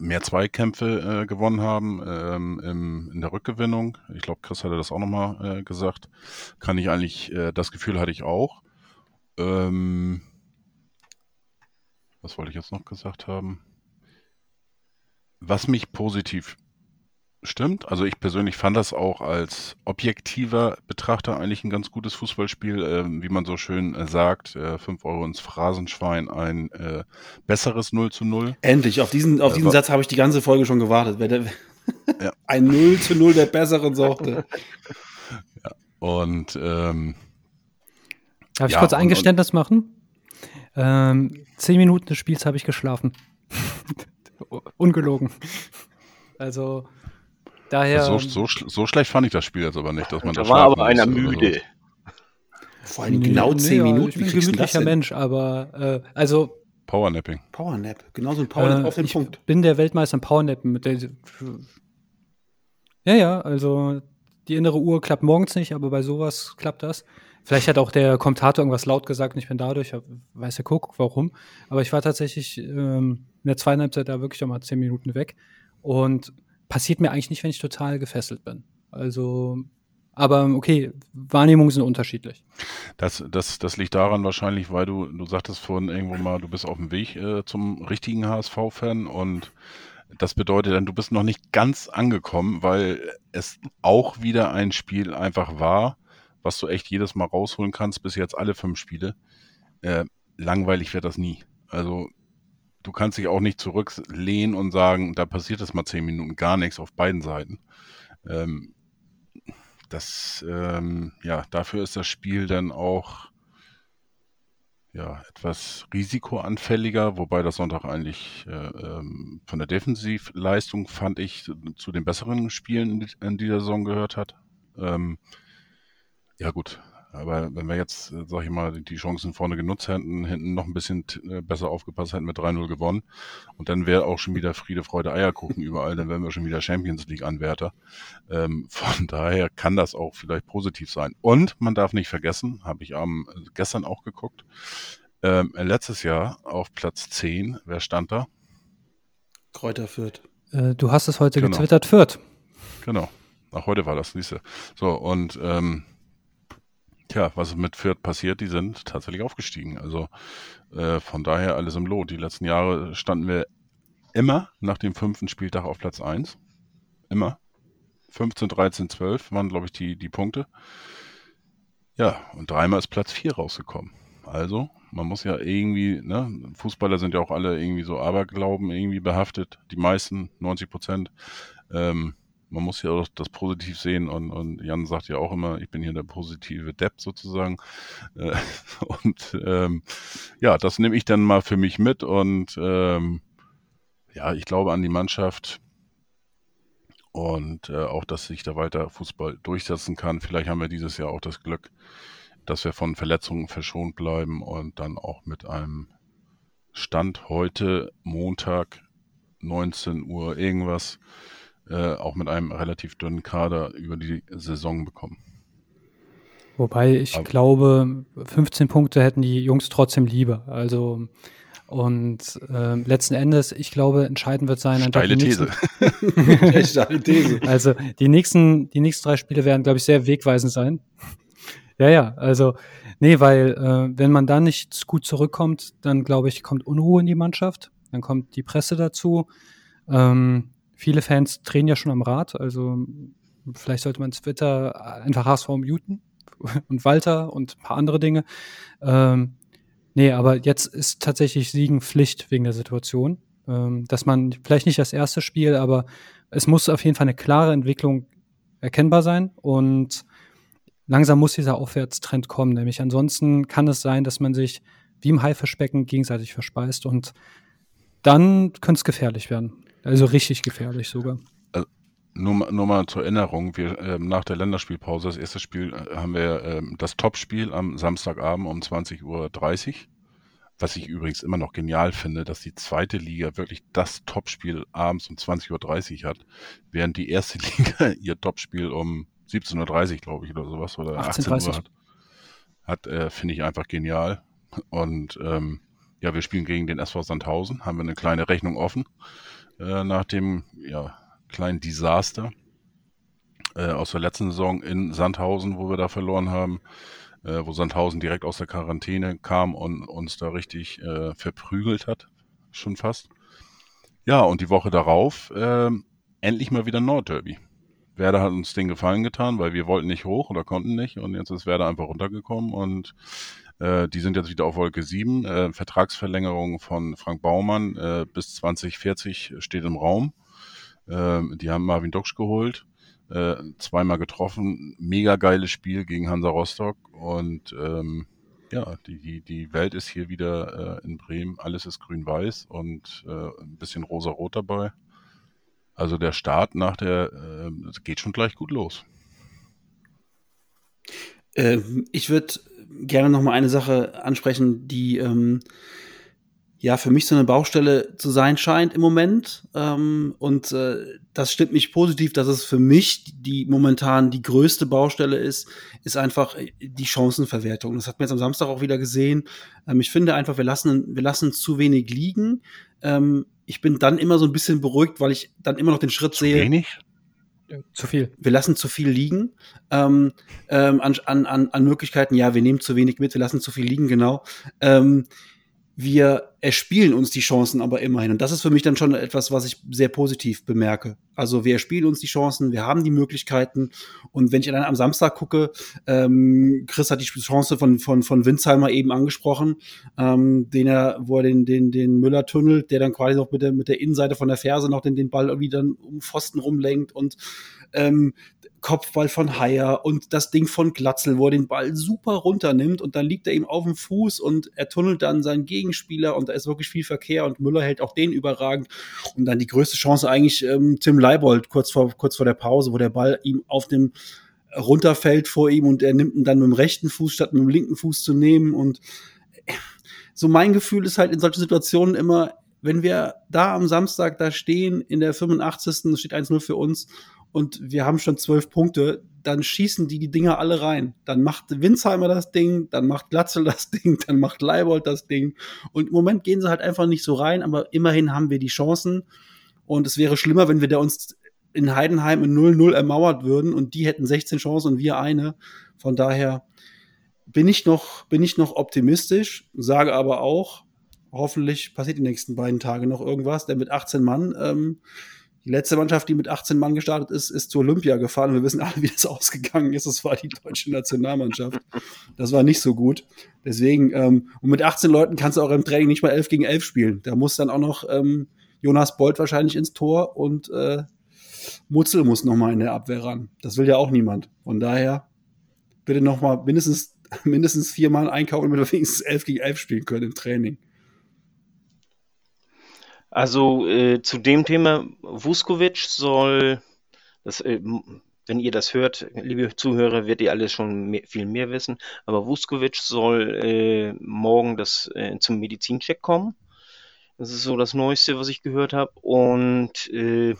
mehr Zweikämpfe äh, gewonnen haben ähm, im, in der Rückgewinnung. Ich glaube, Chris hatte das auch nochmal äh, gesagt. Kann ich eigentlich, äh, das Gefühl hatte ich auch. Ähm, was wollte ich jetzt noch gesagt haben? Was mich positiv stimmt, also ich persönlich fand das auch als objektiver Betrachter eigentlich ein ganz gutes Fußballspiel, äh, wie man so schön äh, sagt, äh, 5 Euro ins Phrasenschwein, ein äh, besseres 0 zu 0. Endlich, auf diesen, auf diesen Satz habe ich die ganze Folge schon gewartet. Der, ja. Ein 0 zu 0 der besseren Sorte. ja. Und ähm, Darf ich ja, kurz ein Geständnis machen? Ähm, zehn Minuten des Spiels habe ich geschlafen. Ungelogen. Also daher. So, so, so, schlecht fand ich das Spiel jetzt aber nicht, dass man da war aber einer müde. Vor allem genau nee, zehn nee, Minuten. Ich bin ein gemütlicher Mensch, aber äh, also. Powernapping. Powernap, genau so ein Powernap äh, auf den ich Punkt. bin der Weltmeister im Powernappen. Mit der, Ja, ja, also die innere Uhr klappt morgens nicht, aber bei sowas klappt das. Vielleicht hat auch der Kommentator irgendwas laut gesagt und ich bin dadurch, weiß der Kuckuck warum. Aber ich war tatsächlich ähm, in der zweiten Halbzeit da wirklich noch mal zehn Minuten weg. Und passiert mir eigentlich nicht, wenn ich total gefesselt bin. Also, aber okay, Wahrnehmungen sind unterschiedlich. Das, das, das liegt daran wahrscheinlich, weil du, du sagtest vorhin irgendwo mal, du bist auf dem Weg äh, zum richtigen HSV-Fan und das bedeutet dann, du bist noch nicht ganz angekommen, weil es auch wieder ein Spiel einfach war, was du echt jedes Mal rausholen kannst, bis jetzt alle fünf Spiele. Äh, langweilig wird das nie. Also du kannst dich auch nicht zurücklehnen und sagen, da passiert jetzt mal zehn Minuten gar nichts auf beiden Seiten. Ähm, das, ähm, ja, dafür ist das Spiel dann auch ja, etwas risikoanfälliger, wobei das Sonntag eigentlich äh, ähm, von der Defensivleistung fand ich zu den besseren Spielen in dieser Saison gehört hat. Ähm, ja gut, aber wenn wir jetzt, äh, sag ich mal, die Chancen vorne genutzt hätten, hinten noch ein bisschen äh, besser aufgepasst hätten mit 3-0 gewonnen und dann wäre auch schon wieder Friede, Freude, Eierkuchen überall, dann wären wir schon wieder Champions League-Anwärter. Ähm, von daher kann das auch vielleicht positiv sein. Und man darf nicht vergessen, habe ich am äh, gestern auch geguckt, ähm, letztes Jahr auf Platz 10, wer stand da? Kräuter Fürth. Äh, du hast es heute genau. getwittert, Fürth. Genau. Ach, heute war das, siehste. So, und ähm, Tja, was mit Fürth passiert? Die sind tatsächlich aufgestiegen. Also äh, von daher alles im Lot. Die letzten Jahre standen wir immer nach dem fünften Spieltag auf Platz 1. Immer. 15, 13, 12 waren, glaube ich, die, die Punkte. Ja, und dreimal ist Platz 4 rausgekommen. Also, man muss ja irgendwie, ne, Fußballer sind ja auch alle irgendwie so Aberglauben irgendwie behaftet. Die meisten, 90 Prozent. Ähm, man muss ja auch das positiv sehen und, und Jan sagt ja auch immer, ich bin hier der positive Depp sozusagen. Äh, und ähm, ja, das nehme ich dann mal für mich mit und ähm, ja, ich glaube an die Mannschaft und äh, auch, dass sich da weiter Fußball durchsetzen kann. Vielleicht haben wir dieses Jahr auch das Glück, dass wir von Verletzungen verschont bleiben und dann auch mit einem Stand heute Montag 19 Uhr irgendwas äh, auch mit einem relativ dünnen Kader über die Saison bekommen. Wobei ich Aber glaube, 15 Punkte hätten die Jungs trotzdem lieber. Also und äh, letzten Endes, ich glaube, entscheidend wird sein. Steile These. Steile These. Also die nächsten, die nächsten drei Spiele werden, glaube ich, sehr wegweisend sein. Ja, ja, also nee, weil äh, wenn man da nicht gut zurückkommt, dann glaube ich, kommt Unruhe in die Mannschaft, dann kommt die Presse dazu. Ähm, Viele Fans drehen ja schon am Rad, also vielleicht sollte man Twitter einfach HSV muten und Walter und ein paar andere Dinge. Ähm, nee, aber jetzt ist tatsächlich Siegen Pflicht wegen der Situation. Ähm, dass man vielleicht nicht das erste Spiel, aber es muss auf jeden Fall eine klare Entwicklung erkennbar sein und langsam muss dieser Aufwärtstrend kommen. Nämlich ansonsten kann es sein, dass man sich wie im Haifischbecken gegenseitig verspeist und dann könnte es gefährlich werden. Also richtig gefährlich sogar. Also, nur, nur mal zur Erinnerung, wir äh, nach der Länderspielpause, das erste Spiel, äh, haben wir äh, das Topspiel am Samstagabend um 20.30 Uhr. Was ich übrigens immer noch genial finde, dass die zweite Liga wirklich das Topspiel abends um 20.30 Uhr hat, während die erste Liga ihr Topspiel um 17.30 Uhr, glaube ich, oder sowas, oder 18, 18 Uhr hat. Hat, äh, finde ich einfach genial. Und ähm, ja, wir spielen gegen den SV Sandhausen, haben wir eine kleine Rechnung offen äh, nach dem ja, kleinen Desaster äh, aus der letzten Saison in Sandhausen, wo wir da verloren haben, äh, wo Sandhausen direkt aus der Quarantäne kam und uns da richtig äh, verprügelt hat, schon fast. Ja, und die Woche darauf äh, endlich mal wieder Nordderby. Werder hat uns den Gefallen getan, weil wir wollten nicht hoch oder konnten nicht und jetzt ist Werder einfach runtergekommen und äh, die sind jetzt wieder auf Wolke 7. Äh, Vertragsverlängerung von Frank Baumann äh, bis 2040 steht im Raum. Äh, die haben Marvin Doksch geholt, äh, zweimal getroffen. Mega geiles Spiel gegen Hansa Rostock und ähm, ja, die, die, die Welt ist hier wieder äh, in Bremen. Alles ist grün-weiß und äh, ein bisschen rosa-rot dabei. Also der Start nach der, äh, geht schon gleich gut los. Ähm, ich würde gerne noch mal eine Sache ansprechen, die ähm, ja für mich so eine Baustelle zu sein scheint im Moment. Ähm, und äh, das stimmt mich positiv, dass es für mich die momentan die größte Baustelle ist, ist einfach die Chancenverwertung. Das hat man jetzt am Samstag auch wieder gesehen. Ähm, ich finde einfach, wir lassen, wir lassen zu wenig liegen. Ähm, ich bin dann immer so ein bisschen beruhigt, weil ich dann immer noch den Schritt Zu sehe. wenig? Zu viel. Wir lassen zu viel liegen ähm, ähm, an, an, an Möglichkeiten. Ja, wir nehmen zu wenig mit, wir lassen zu viel liegen, genau. Ähm, wir erspielen uns die Chancen aber immerhin. Und das ist für mich dann schon etwas, was ich sehr positiv bemerke. Also wir erspielen uns die Chancen, wir haben die Möglichkeiten. Und wenn ich dann am Samstag gucke, ähm, Chris hat die Chance von, von, von Winsheimer eben angesprochen, ähm, den er, wo er den, den, den Müller tunnelt, der dann quasi noch mit der, mit der Innenseite von der Ferse noch den, den Ball irgendwie dann um Pfosten rumlenkt und ähm, Kopfball von Haier und das Ding von Glatzel, wo er den Ball super runternimmt und dann liegt er ihm auf dem Fuß und er tunnelt dann seinen Gegenspieler und da ist wirklich viel Verkehr und Müller hält auch den überragend und dann die größte Chance eigentlich ähm, Tim Leibold kurz vor, kurz vor der Pause, wo der Ball ihm auf dem runterfällt vor ihm und er nimmt ihn dann mit dem rechten Fuß statt mit dem linken Fuß zu nehmen und so mein Gefühl ist halt in solchen Situationen immer, wenn wir da am Samstag da stehen, in der 85. es steht 1-0 für uns und wir haben schon zwölf Punkte, dann schießen die die Dinger alle rein. Dann macht Winsheimer das Ding, dann macht Glatzel das Ding, dann macht Leibold das Ding. Und im Moment gehen sie halt einfach nicht so rein, aber immerhin haben wir die Chancen. Und es wäre schlimmer, wenn wir da uns in Heidenheim in 0-0 ermauert würden und die hätten 16 Chancen und wir eine. Von daher bin ich noch, bin ich noch optimistisch, sage aber auch, hoffentlich passiert die nächsten beiden Tage noch irgendwas, denn mit 18 Mann, ähm, die letzte Mannschaft, die mit 18 Mann gestartet ist, ist zur Olympia gefahren. Wir wissen alle, wie das ausgegangen ist. Das war die deutsche Nationalmannschaft. Das war nicht so gut. Deswegen, ähm, und mit 18 Leuten kannst du auch im Training nicht mal 11 gegen 11 spielen. Da muss dann auch noch ähm, Jonas Bolt wahrscheinlich ins Tor und äh, Mutzel muss noch mal in der Abwehr ran. Das will ja auch niemand. Von daher bitte noch mal mindestens, mindestens viermal einkaufen, damit wir wenigstens 11 gegen 11 spielen können im Training. Also äh, zu dem Thema, Vuskovic soll, das, äh, wenn ihr das hört, liebe Zuhörer, werdet ihr alles schon mehr, viel mehr wissen, aber Vuskovic soll äh, morgen das, äh, zum Medizincheck kommen. Das ist so das Neueste, was ich gehört habe. Und äh,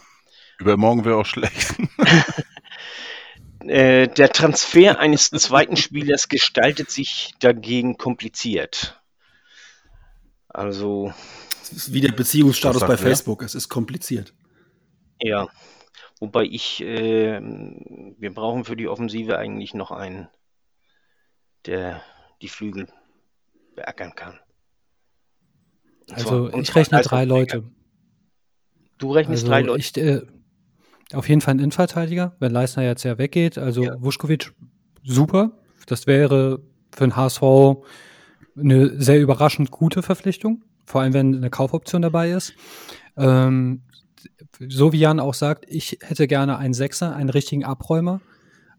Übermorgen wäre auch schlecht. äh, der Transfer eines zweiten Spielers gestaltet sich dagegen kompliziert. Also Es ist wie der Beziehungsstatus bei? Facebook. Es ist kompliziert. Ja, wobei ich, äh, wir brauchen für die Offensive eigentlich noch einen, der die Flügel beackern kann. Und Also und ich zwar rechne als drei. Leute. Du rechnest Also drei Leute. ich, äh, auf jeden Fall ein Innenverteidiger, wenn Leistner jetzt ja weggeht. Also Ja. Vuskovic, super. Das wäre für den HSV eine sehr überraschend gute Verpflichtung, vor allem wenn eine Kaufoption dabei ist. Ähm, so wie Jan auch sagt, ich hätte gerne einen Sechser, einen richtigen Abräumer.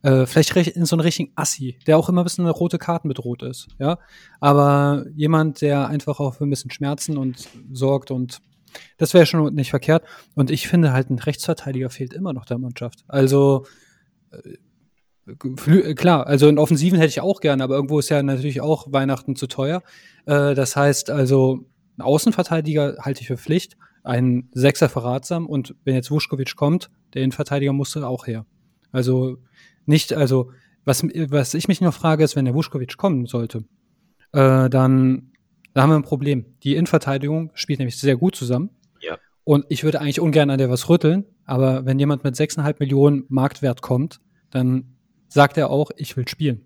Äh, vielleicht in so einen richtigen Assi, der auch immer ein bisschen eine rote Karten bedroht ist, ja. Aber jemand, der einfach auch für ein bisschen Schmerzen und sorgt und das wäre schon nicht verkehrt. Und ich finde halt, ein Rechtsverteidiger fehlt immer noch der Mannschaft. Also, äh, klar, also in Offensiven hätte ich auch gerne, aber irgendwo ist ja natürlich auch Weihnachten zu teuer. Äh, das heißt also, ein Außenverteidiger halte ich für Pflicht, ein Sechser für ratsam und wenn jetzt Vuskovic kommt, der Innenverteidiger musste auch her. Also nicht, also was, was ich mich noch frage, ist, wenn der Vuskovic kommen sollte, äh, dann da haben wir ein Problem. Die Innenverteidigung spielt nämlich sehr gut zusammen. Ja. Und ich würde eigentlich ungern an der was rütteln, aber wenn jemand mit 6,5 Millionen Marktwert kommt, dann sagt er auch, ich will spielen.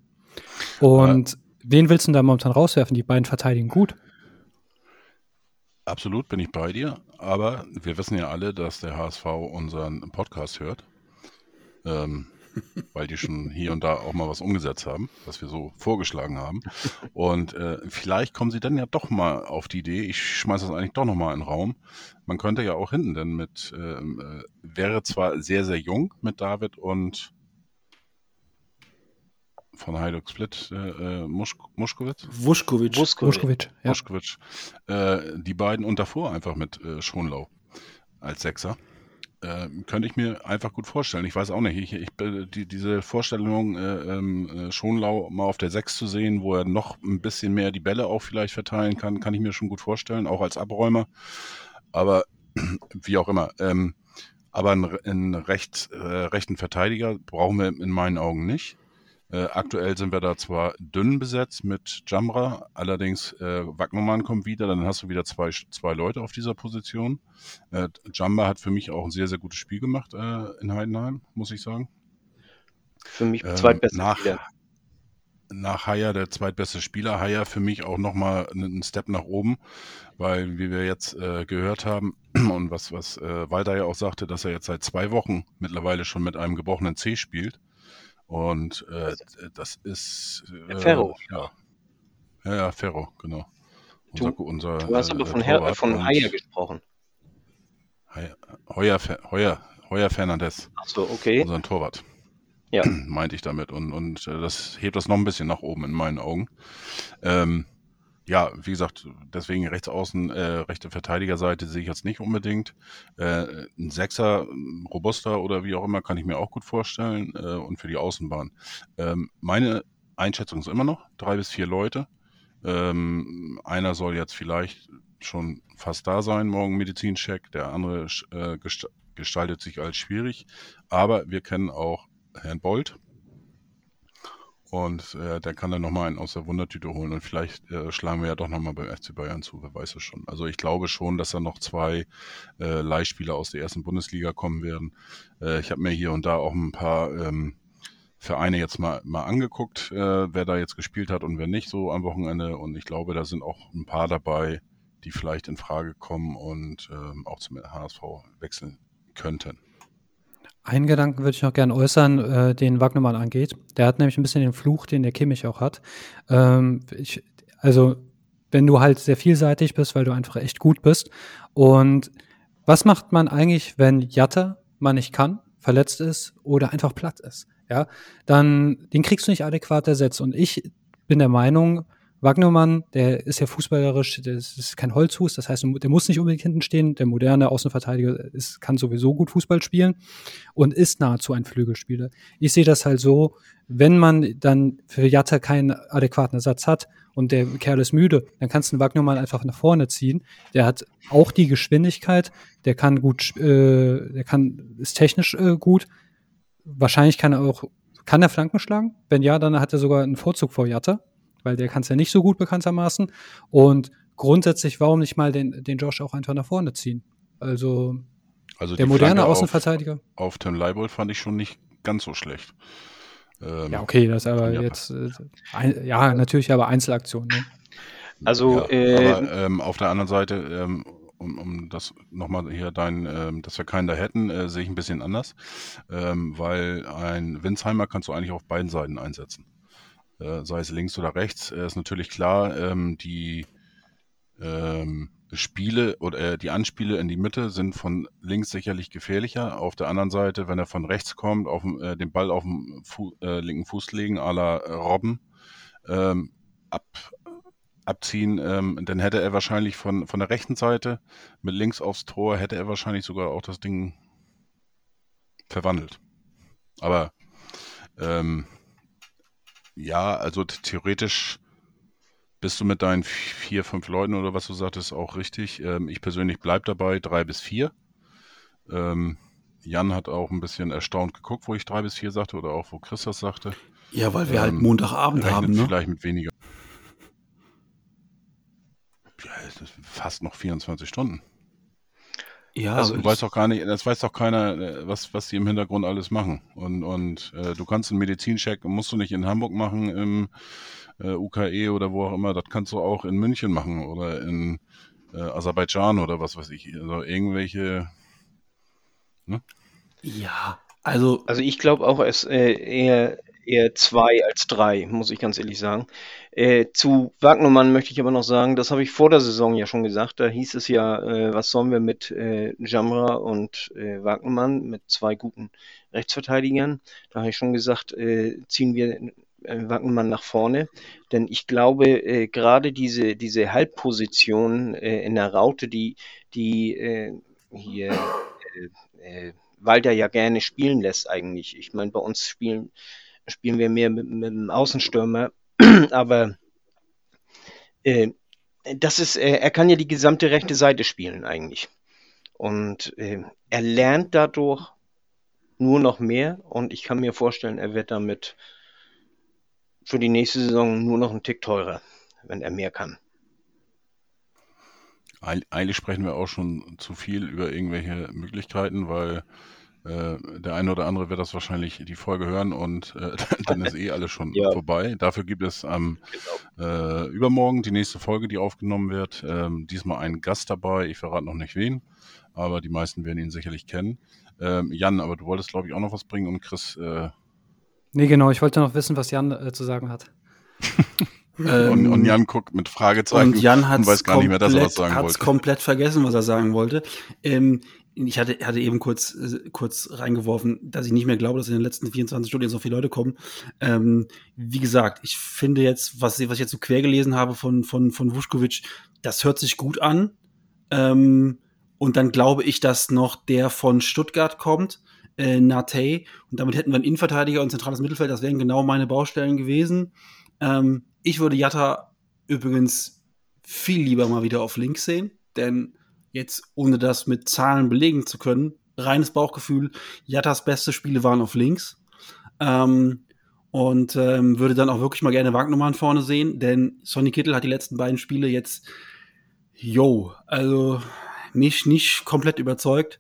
Und wen willst du denn da momentan rauswerfen? Die beiden verteidigen gut. Absolut bin ich bei dir, aber wir wissen ja alle, dass der HSV unseren Podcast hört, ähm, weil die schon hier und da auch mal was umgesetzt haben, was wir so vorgeschlagen haben. Und äh, vielleicht kommen sie dann ja doch mal auf die Idee, ich schmeiße das eigentlich doch nochmal in den Raum. Man könnte ja auch hinten, denn mit, ähm, äh, wäre zwar sehr, sehr jung mit David und von Hajduk Split, äh, äh, Musch, Muschkowitz? Vuskovic. Vuskovic. Vuskovic, ja. Moschkowitsch, äh, die beiden und davor einfach mit äh, Schonlau als Sechser. äh, könnte ich mir einfach gut vorstellen. Ich weiß auch nicht. Ich, ich die, diese Vorstellung, äh, ähm, äh, Schonlau mal auf der 6 zu sehen, wo er noch ein bisschen mehr die Bälle auch vielleicht verteilen kann, kann ich mir schon gut vorstellen, auch als Abräumer. Aber wie auch immer. Ähm, aber einen, einen recht, äh, rechten Verteidiger brauchen wir in meinen Augen nicht. Äh, aktuell sind wir da zwar dünn besetzt mit Jamra, allerdings äh, Wagnermann kommt wieder, dann hast du wieder zwei, zwei Leute auf dieser Position. Äh, Jamba hat für mich auch ein sehr, sehr gutes Spiel gemacht äh, in Heidenheim, muss ich sagen. Für mich ähm, zweitbester nach, Spieler. Nach Haier der zweitbeste Spieler. Haier für mich auch nochmal einen Step nach oben, weil, wie wir jetzt äh, gehört haben und was, was äh, Walter ja auch sagte, dass er jetzt seit zwei Wochen mittlerweile schon mit einem gebrochenen C spielt. Und äh, das ist. Äh, Ferro. Ja. ja, ja, Ferro, genau. Unser, du, unser, du hast aber äh, von, Her von Haier gesprochen. Heuer, Heuer, Heuer, Heuer Fernandes. Ach so, okay. Unseren Torwart. Ja. Meinte ich damit. Und, und äh, das hebt das noch ein bisschen nach oben in meinen Augen. Ähm, ja, wie gesagt, deswegen rechts außen, äh, rechte Verteidigerseite sehe ich jetzt nicht unbedingt. Äh, ein Sechser, robuster oder wie auch immer, kann ich mir auch gut vorstellen. Äh, und für die Außenbahn. Ähm, meine Einschätzung ist immer noch drei bis vier Leute. Ähm, einer soll jetzt vielleicht schon fast da sein, morgen Medizincheck. Der andere äh, gestaltet sich als schwierig. Aber wir kennen auch Herrn Bolt, und äh, der kann dann nochmal einen aus der Wundertüte holen. Und vielleicht äh, schlagen wir ja doch nochmal beim FC Bayern zu, wer weiß es schon. Also ich glaube schon, dass da noch zwei äh, Leihspieler aus der ersten Bundesliga kommen werden. Äh, ich habe mir hier und da auch ein paar ähm, Vereine jetzt mal, mal angeguckt, äh, wer da jetzt gespielt hat und wer nicht so am Wochenende. Und ich glaube, da sind auch ein paar dabei, die vielleicht in Frage kommen und ähm, auch zum HSV wechseln könnten. Einen Gedanken würde ich noch gerne äußern, äh, den Wagnermann angeht. Der hat nämlich ein bisschen den Fluch, den der Kimmich auch hat. Ähm, ich, also, wenn du halt sehr vielseitig bist, weil du einfach echt gut bist. Und was macht man eigentlich, wenn Jatta man nicht kann, verletzt ist oder einfach platt ist? Ja, dann den kriegst du nicht adäquat ersetzt. Und ich bin der Meinung, Wagnermann, der ist ja fußballerisch, der ist kein Holzfuß, das heißt, der muss nicht unbedingt hinten stehen. Der moderne Außenverteidiger ist, kann sowieso gut Fußball spielen und ist nahezu ein Flügelspieler. Ich sehe das halt so, wenn man dann für Jatta keinen adäquaten Ersatz hat und der Kerl ist müde, dann kannst du den Wagnermann einfach nach vorne ziehen. Der hat auch die Geschwindigkeit, der kann gut, äh, der kann, ist technisch äh, gut. Wahrscheinlich kann er auch, kann er Flanken schlagen? Wenn ja, dann hat er sogar einen Vorzug vor Jatta weil der kann es ja nicht so gut bekanntermaßen. Und grundsätzlich, warum nicht mal den, den Josh auch einfach nach vorne ziehen? Also, also der moderne Flanke Außenverteidiger. Auf, auf Tim Leibold fand ich schon nicht ganz so schlecht. Ähm, ja, okay, das ist aber jetzt, äh, ein, ja, natürlich aber Einzelaktion. Ne? Also, ja, äh, aber ähm, auf der anderen Seite, ähm, um, um das nochmal hier dein, ähm, dass wir keinen da hätten, äh, sehe ich ein bisschen anders, ähm, weil ein Winsheimer kannst du eigentlich auf beiden Seiten einsetzen. Äh, sei es links oder rechts, äh, ist natürlich klar, ähm, die ähm, Spiele oder äh, die Anspiele in die Mitte sind von links sicherlich gefährlicher. Auf der anderen Seite, wenn er von rechts kommt, auf äh, den Ball auf den Fu äh, linken Fuß legen, à la Robben, ähm, ab, abziehen, ähm, dann hätte er wahrscheinlich von, von der rechten Seite mit links aufs Tor, hätte er wahrscheinlich sogar auch das Ding verwandelt. Aber ähm, ja, also theoretisch bist du mit deinen vier, fünf Leuten oder was du sagtest auch richtig. Ähm, ich persönlich bleibe dabei, drei bis vier. Ähm, Jan hat auch ein bisschen erstaunt geguckt, wo ich drei bis vier sagte oder auch wo Chris das sagte. Ja, weil wir halt ähm, halt Montagabend haben. Ne? Vielleicht mit weniger. Ja, fast noch 24 Stunden. Ja, also du weißt doch gar nicht, das weiß doch keiner, äh, was, was die im Hintergrund alles machen. Und, und äh, du kannst einen Medizincheck, musst du nicht in Hamburg machen, im äh, UKE oder wo auch immer, das kannst du auch in München machen oder in äh, Aserbaidschan oder was weiß ich. Also irgendwelche. Ne? Ja, also. Also ich glaube auch, es äh, eher eher zwei als drei, muss ich ganz ehrlich sagen. Äh, zu Wagnermann möchte ich aber noch sagen, das habe ich vor der Saison ja schon gesagt. Da hieß es ja, äh, was sollen wir mit äh, Jamra und äh, Wagnermann, mit zwei guten Rechtsverteidigern. Da habe ich schon gesagt, äh, ziehen wir äh, Wagnermann nach vorne. Denn ich glaube, äh, gerade diese, diese Halbposition äh, in der Raute, die, die äh, hier äh, Walter ja gerne spielen lässt eigentlich. Ich meine, bei uns spielen, spielen wir mehr mit, mit dem Außenstürmer, aber äh, das ist, äh, er kann ja die gesamte rechte Seite spielen eigentlich. Und äh, er lernt dadurch nur noch mehr und ich kann mir vorstellen, er wird damit für die nächste Saison nur noch einen Tick teurer, wenn er mehr kann. Eigentlich sprechen wir auch schon zu viel über irgendwelche Möglichkeiten, weil äh, der eine oder andere wird das wahrscheinlich die Folge hören und äh, dann ist eh alles schon ja. vorbei. Dafür gibt es am genau. äh, übermorgen die nächste Folge, die aufgenommen wird. Ähm, diesmal ein Gast dabei. Ich verrate noch nicht wen, aber die meisten werden ihn sicherlich kennen. Ähm, Jan, aber du wolltest, glaube ich, auch noch was bringen und Chris. Äh, nee, genau. Ich wollte noch wissen, was Jan äh, zu sagen hat. und, und, ähm, Jan guckt mit Fragezeichen und, Jan und weiß gar nicht mehr, dass er was sagen wollte. komplett vergessen, was er sagen wollte. Ähm, ich hatte, hatte eben kurz, äh, kurz reingeworfen, dass ich nicht mehr glaube, dass in den letzten 24 Stunden so viele Leute kommen. Ähm, wie gesagt, ich finde jetzt, was, was ich jetzt so quer gelesen habe von, von, von Vuskovic, das hört sich gut an. Ähm, und dann glaube ich, dass noch der von Stuttgart kommt, äh, Nate. Und damit hätten wir einen Innenverteidiger und zentrales Mittelfeld. Das wären genau meine Baustellen gewesen. Ähm, ich würde Jatta übrigens viel lieber mal wieder auf links sehen, denn jetzt, ohne das mit Zahlen belegen zu können, reines Bauchgefühl, Jattas beste Spiele waren auf links. Ähm, und ähm, würde dann auch wirklich mal gerne Wagnumann vorne sehen, denn Sonny Kittel hat die letzten beiden Spiele jetzt, yo, also mich nicht komplett überzeugt.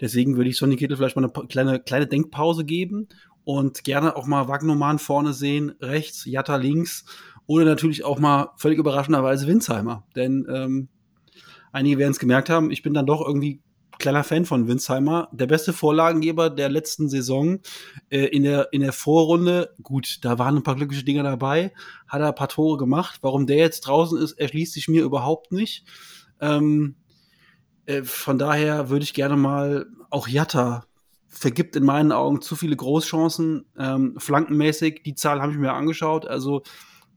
Deswegen würde ich Sonny Kittel vielleicht mal eine kleine, kleine Denkpause geben und gerne auch mal Wagnumann vorne sehen, rechts, Jatta links oder natürlich auch mal völlig überraschenderweise Winsheimer. Denn ähm, einige werden es gemerkt haben, ich bin dann doch irgendwie kleiner Fan von Winsheimer. Der beste Vorlagengeber der letzten Saison äh, in, der, in der Vorrunde. Gut, da waren ein paar glückliche Dinger dabei. Hat er ein paar Tore gemacht. Warum der jetzt draußen ist, erschließt sich mir überhaupt nicht. Ähm, äh, von daher würde ich gerne mal auch Jatta vergibt in meinen Augen zu viele Großchancen. Ähm, flankenmäßig, die Zahl habe ich mir angeschaut. Also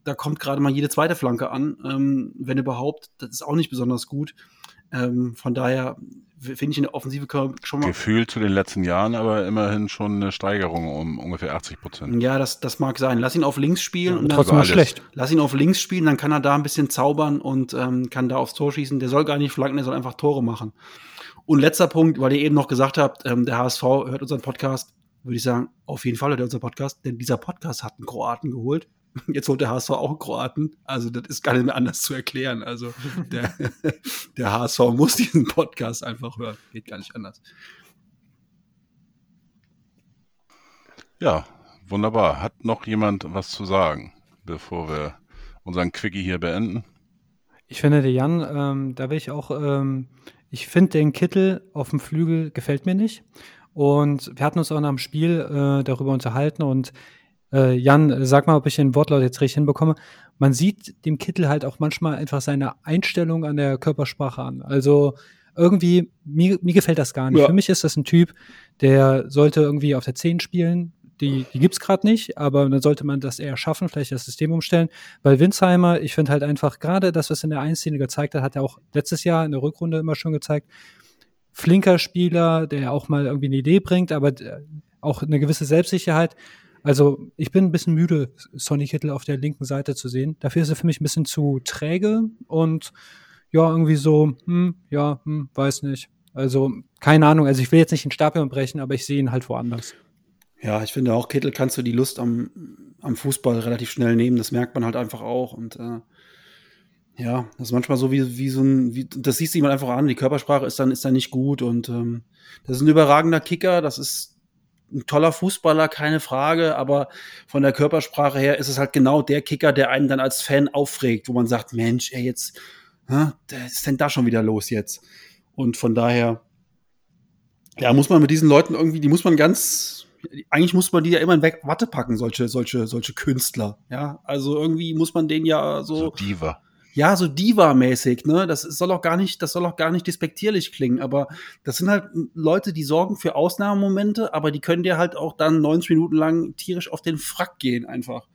da kommt gerade mal jede zweite Flanke an, ähm, wenn überhaupt. Das ist auch nicht besonders gut. Ähm, von daher finde ich in der Offensive schon mal. Gefühlt zu den letzten Jahren, aber immerhin schon eine Steigerung um ungefähr 80 Prozent. Ja, das, das mag sein. Lass ihn auf links spielen. Ja, und trotzdem dann, schlecht. Lass ihn auf links spielen, dann kann er da ein bisschen zaubern und ähm, kann da aufs Tor schießen. Der soll gar nicht flanken, der soll einfach Tore machen. Und letzter Punkt, weil ihr eben noch gesagt habt, ähm, der HSV hört unseren Podcast, würde ich sagen, auf jeden Fall hört er unseren Podcast, denn dieser Podcast hat einen Kroaten geholt. Jetzt holt der HSV auch einen Kroaten. Also das ist gar nicht mehr anders zu erklären. Also der, der HSV muss diesen Podcast einfach hören. Geht gar nicht anders. Ja, wunderbar. Hat noch jemand was zu sagen, bevor wir unseren Quickie hier beenden? Ich finde, der Jan, ähm, da will ich auch ähm, ich finde den Kittel auf dem Flügel gefällt mir nicht. Und wir hatten uns auch nach dem Spiel äh, darüber unterhalten und äh, Jan, sag mal, ob ich den Wortlaut jetzt richtig hinbekomme. Man sieht dem Kittel halt auch manchmal einfach seine Einstellung an der Körpersprache an. Also irgendwie, mir, mir gefällt das gar nicht. Ja. Für mich ist das ein Typ, der sollte irgendwie auf der 10 spielen, die, die gibt es gerade nicht, aber dann sollte man das eher schaffen, vielleicht das System umstellen. Weil Winsheimer, ich finde halt einfach, gerade das, was in der Einszene gezeigt hat, hat er auch letztes Jahr in der Rückrunde immer schon gezeigt. Flinker Spieler, der auch mal irgendwie eine Idee bringt, aber äh, auch eine gewisse Selbstsicherheit. Also ich bin ein bisschen müde, Sonny Kittel auf der linken Seite zu sehen. Dafür ist er für mich ein bisschen zu träge und ja, irgendwie so, hm, ja, hm, weiß nicht. Also keine Ahnung, also ich will jetzt nicht den Stapel brechen, aber ich sehe ihn halt woanders. Ja, ich finde auch, Kittel kannst du die Lust am, am Fußball relativ schnell nehmen. Das merkt man halt einfach auch. Und äh, ja, das ist manchmal so wie, wie so ein, wie, das siehst du ihm einfach an. Die Körpersprache ist dann, ist dann nicht gut. Und ähm, das ist ein überragender Kicker. Das ist ein toller Fußballer, keine Frage. Aber von der Körpersprache her ist es halt genau der Kicker, der einen dann als Fan aufregt, wo man sagt, Mensch, ey, jetzt, was ist denn da schon wieder los jetzt? Und von daher, ja, muss man mit diesen Leuten irgendwie, die muss man ganz eigentlich muss man die ja immer in Watte packen, solche, solche, solche Künstler. Ja, also irgendwie muss man den ja so. So Diva. Ja, so Diva-mäßig, ne? Das soll auch gar nicht, das soll auch gar nicht despektierlich klingen, aber das sind halt Leute, die sorgen für Ausnahmemomente, aber die können dir halt auch dann 90 Minuten lang tierisch auf den Frack gehen, einfach.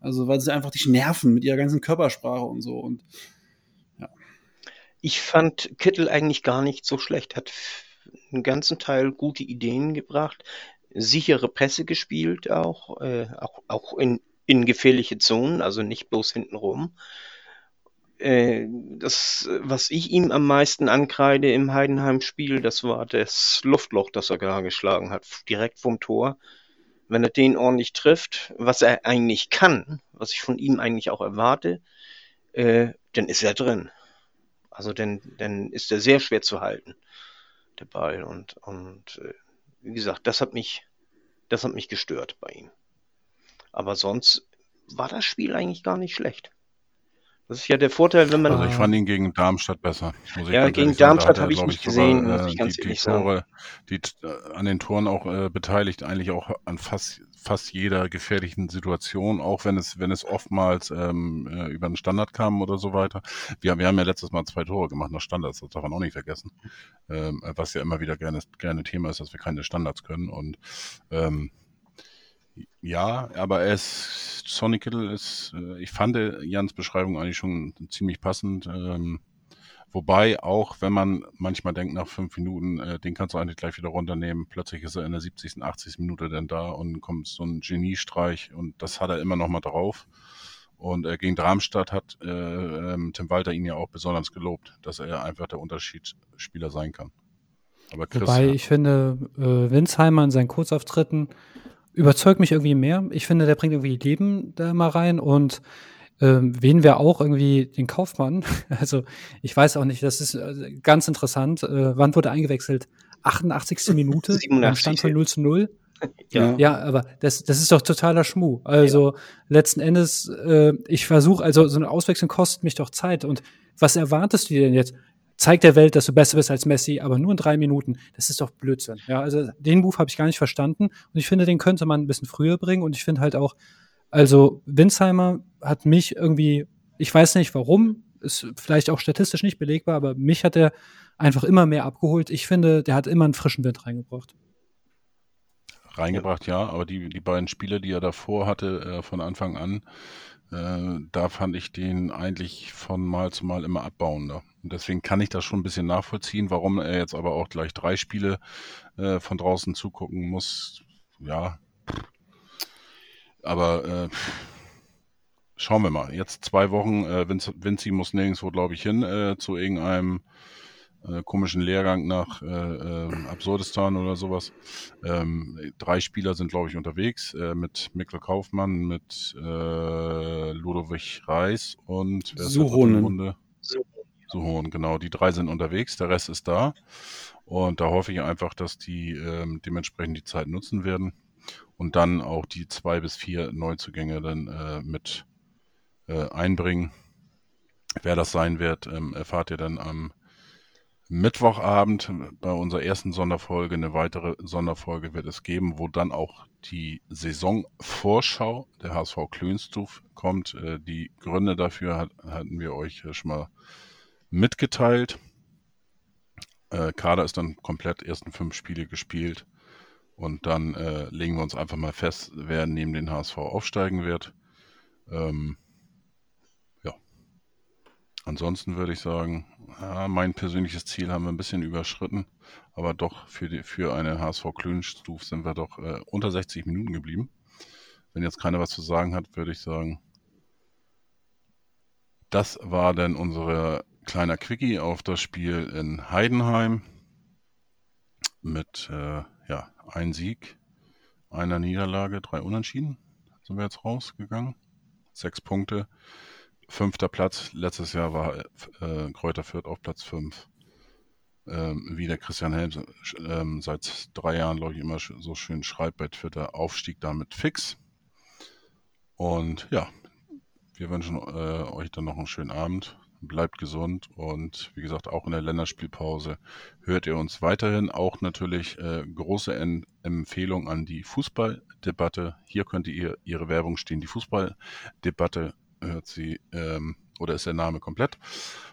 Also, weil sie einfach dich nerven mit ihrer ganzen Körpersprache und so und, ja. Ich fand Kittel eigentlich gar nicht so schlecht. Hat einen ganzen Teil gute Ideen gebracht, sichere Pässe gespielt auch, äh, auch, auch in, in gefährliche Zonen, also nicht bloß hintenrum. Äh, das, was ich ihm am meisten ankreide im Heidenheim-Spiel, das war das Luftloch, das er gerade geschlagen hat, direkt vom Tor. Wenn er den ordentlich trifft, was er eigentlich kann, was ich von ihm eigentlich auch erwarte, äh, dann ist er drin. Also dann, dann ist er sehr schwer zu halten, der Ball. Und, und äh, wie gesagt, das hat mich, das hat mich gestört bei ihm. Aber sonst war das Spiel eigentlich gar nicht schlecht. Das ist ja der Vorteil, wenn man. Also ich fand ihn gegen Darmstadt besser. ja, gegen Darmstadt habe ich nicht gesehen, sogar, muss ich ganz die, ehrlich die Tore, die äh, an den Toren auch äh, beteiligt, eigentlich auch an fast fast jeder gefährlichen Situation, auch wenn es wenn es oftmals ähm, äh, über den Standard kam oder so weiter. Wir, wir haben ja letztes Mal zwei Tore gemacht nach Standards, das darf man auch nicht vergessen. Ähm, was ja immer wieder gerne gerne Thema ist, dass wir keine Standards können und ähm, ja, aber er ist, Sonny Kittle ist, äh, ich fand Jans Beschreibung eigentlich schon ziemlich passend. Ähm, wobei auch, wenn man manchmal denkt, nach fünf Minuten, äh, den kannst du eigentlich gleich wieder runternehmen, plötzlich ist er in der 70., 80. Minute dann da und kommt so ein Geniestreich und das hat er immer noch mal drauf. Und äh, gegen Darmstadt hat äh, ähm, Tim Walter ihn ja auch besonders gelobt, dass er einfach der Unterschiedsspieler sein kann. Aber Chris, Wobei ich finde, äh, Winsheimer in seinen Kurzauftritten überzeugt mich irgendwie mehr. Ich finde, der bringt irgendwie Leben da mal rein und ähm, wen wir auch irgendwie den Kaufmann. Also ich weiß auch nicht, das ist äh, ganz interessant. Äh, wann wurde eingewechselt? 88. Minute, 87. Stand von 0 zu 0. Ja. ja, aber das, das ist doch totaler Schmuh. Also ja. letzten Endes, äh, ich versuche, also so eine Auswechslung kostet mich doch Zeit. Und was erwartest du denn jetzt? Zeig der Welt, dass du besser bist als Messi, aber nur in drei Minuten. Das ist doch Blödsinn. Ja, also den Move habe ich gar nicht verstanden und ich finde, den könnte man ein bisschen früher bringen und ich finde halt auch, also Winsheimer hat mich irgendwie, ich weiß nicht warum, ist vielleicht auch statistisch nicht belegbar, aber mich hat er einfach immer mehr abgeholt. Ich finde, der hat immer einen frischen Wind reingebracht. Reingebracht, ja, aber die, die beiden Spiele, die er davor hatte, äh, von Anfang an, äh, da fand ich den eigentlich von Mal zu Mal immer abbauender. Und deswegen kann ich das schon ein bisschen nachvollziehen, warum er jetzt aber auch gleich drei Spiele äh, von draußen zugucken muss. Ja. Aber äh, schauen wir mal. Jetzt zwei Wochen. Äh, Vinci, Vinci muss nirgendwo, glaube ich, hin äh, zu irgendeinem äh, komischen Lehrgang nach äh, äh, Absurdistan oder sowas. Ähm, drei Spieler sind, glaube ich, unterwegs äh, mit Mikkel Kaufmann, mit äh, Ludovic Reis und Suhonen. Suhonen, genau. Die drei sind unterwegs, der Rest ist da. Und da hoffe ich einfach, dass die ähm, dementsprechend die Zeit nutzen werden und dann auch die zwei bis vier Neuzugänge dann äh, mit äh, einbringen. Wer das sein wird, ähm, erfahrt ihr dann am Mittwochabend bei unserer ersten Sonderfolge. Eine weitere Sonderfolge wird es geben, wo dann auch die Saisonvorschau der HSV Klönstuf kommt. Äh, die Gründe dafür hat, hatten wir euch schon mal mitgeteilt. Äh, Kader ist dann komplett ersten fünf Spiele gespielt. Und dann äh, legen wir uns einfach mal fest, wer neben den HSV aufsteigen wird. Ähm, ja. Ansonsten würde ich sagen, ja, mein persönliches Ziel haben wir ein bisschen überschritten. Aber doch für, die, für eine HSV Klönstuf sind wir doch äh, unter 60 Minuten geblieben. Wenn jetzt keiner was zu sagen hat, würde ich sagen, das war dann unsere kleiner Quickie auf das Spiel in Heidenheim mit äh, ja, ein Sieg, einer Niederlage, drei Unentschieden sind wir jetzt rausgegangen. Sechs Punkte, fünfter Platz. Letztes Jahr war äh, Kräuter Fürth auf Platz fünf. Ähm, wie der Christian Helm ähm, seit drei Jahren, glaube ich, immer so schön schreibt bei Twitter, Aufstieg damit fix. Und ja, wir wünschen äh, euch dann noch einen schönen Abend bleibt gesund und wie gesagt, auch in der Länderspielpause hört ihr uns weiterhin. Auch natürlich äh, große en Empfehlung an die Fußballdebatte. Hier könnt ihr ihre Werbung stehen. Die Fußballdebatte hört sie ähm, oder ist der Name komplett.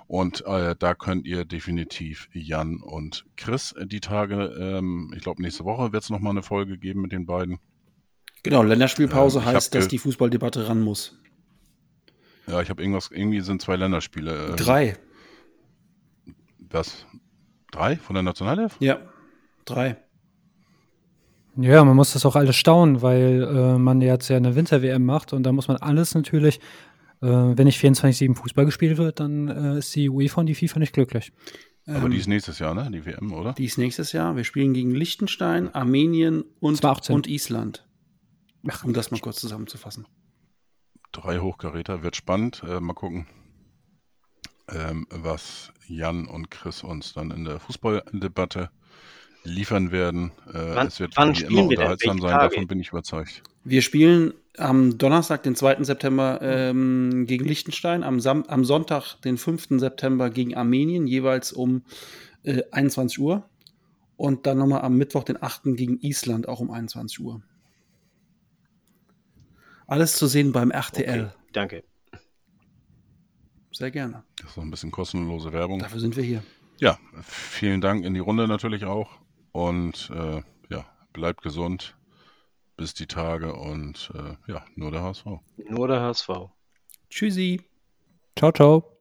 Und äh, da könnt ihr definitiv Jan und Chris die Tage, ähm, ich glaube nächste Woche wird es nochmal eine Folge geben mit den beiden. Genau, Länderspielpause ähm, heißt, dass die Fußballdebatte ran muss. Ja, ich habe irgendwas, irgendwie sind zwei Länderspiele. Ähm, Drei. Was? Drei von der Nationalelf? Ja. drei. Ja, man muss das auch alles staunen, weil äh, man jetzt ja eine Winter-WM macht und da muss man alles natürlich, äh, wenn nicht 24-7 Fußball gespielt wird, dann äh, ist die UEFA und die FIFA nicht glücklich. Aber Ähm, die ist nächstes Jahr, ne? Die WM, oder? die ist nächstes Jahr. Wir spielen gegen Liechtenstein, Armenien und, 2018. und Island. Um das mal kurz zusammenzufassen. Drei Hochkaräter, wird spannend. Äh, mal gucken, ähm, was Jan und Chris uns dann in der Fußballdebatte liefern werden. Äh, Wann- es wird wann spielen immer wir unterhaltsam sein, Tage? davon bin ich überzeugt. Wir spielen am Donnerstag, den 2. September, ähm, gegen Liechtenstein, am, Sam am Sonntag, den 5. September, gegen Armenien, jeweils um äh, 21 Uhr. Und dann nochmal am Mittwoch, den 8. gegen Island, auch um 21 Uhr. Alles zu sehen beim RTL. Okay, danke. Sehr gerne. Das ist so ein bisschen kostenlose Werbung. Dafür sind wir hier. Ja, vielen Dank in die Runde natürlich auch. Und äh, ja, bleibt gesund. Bis die Tage und äh, ja, nur der HSV. Nur der HSV. Tschüssi. Ciao, ciao.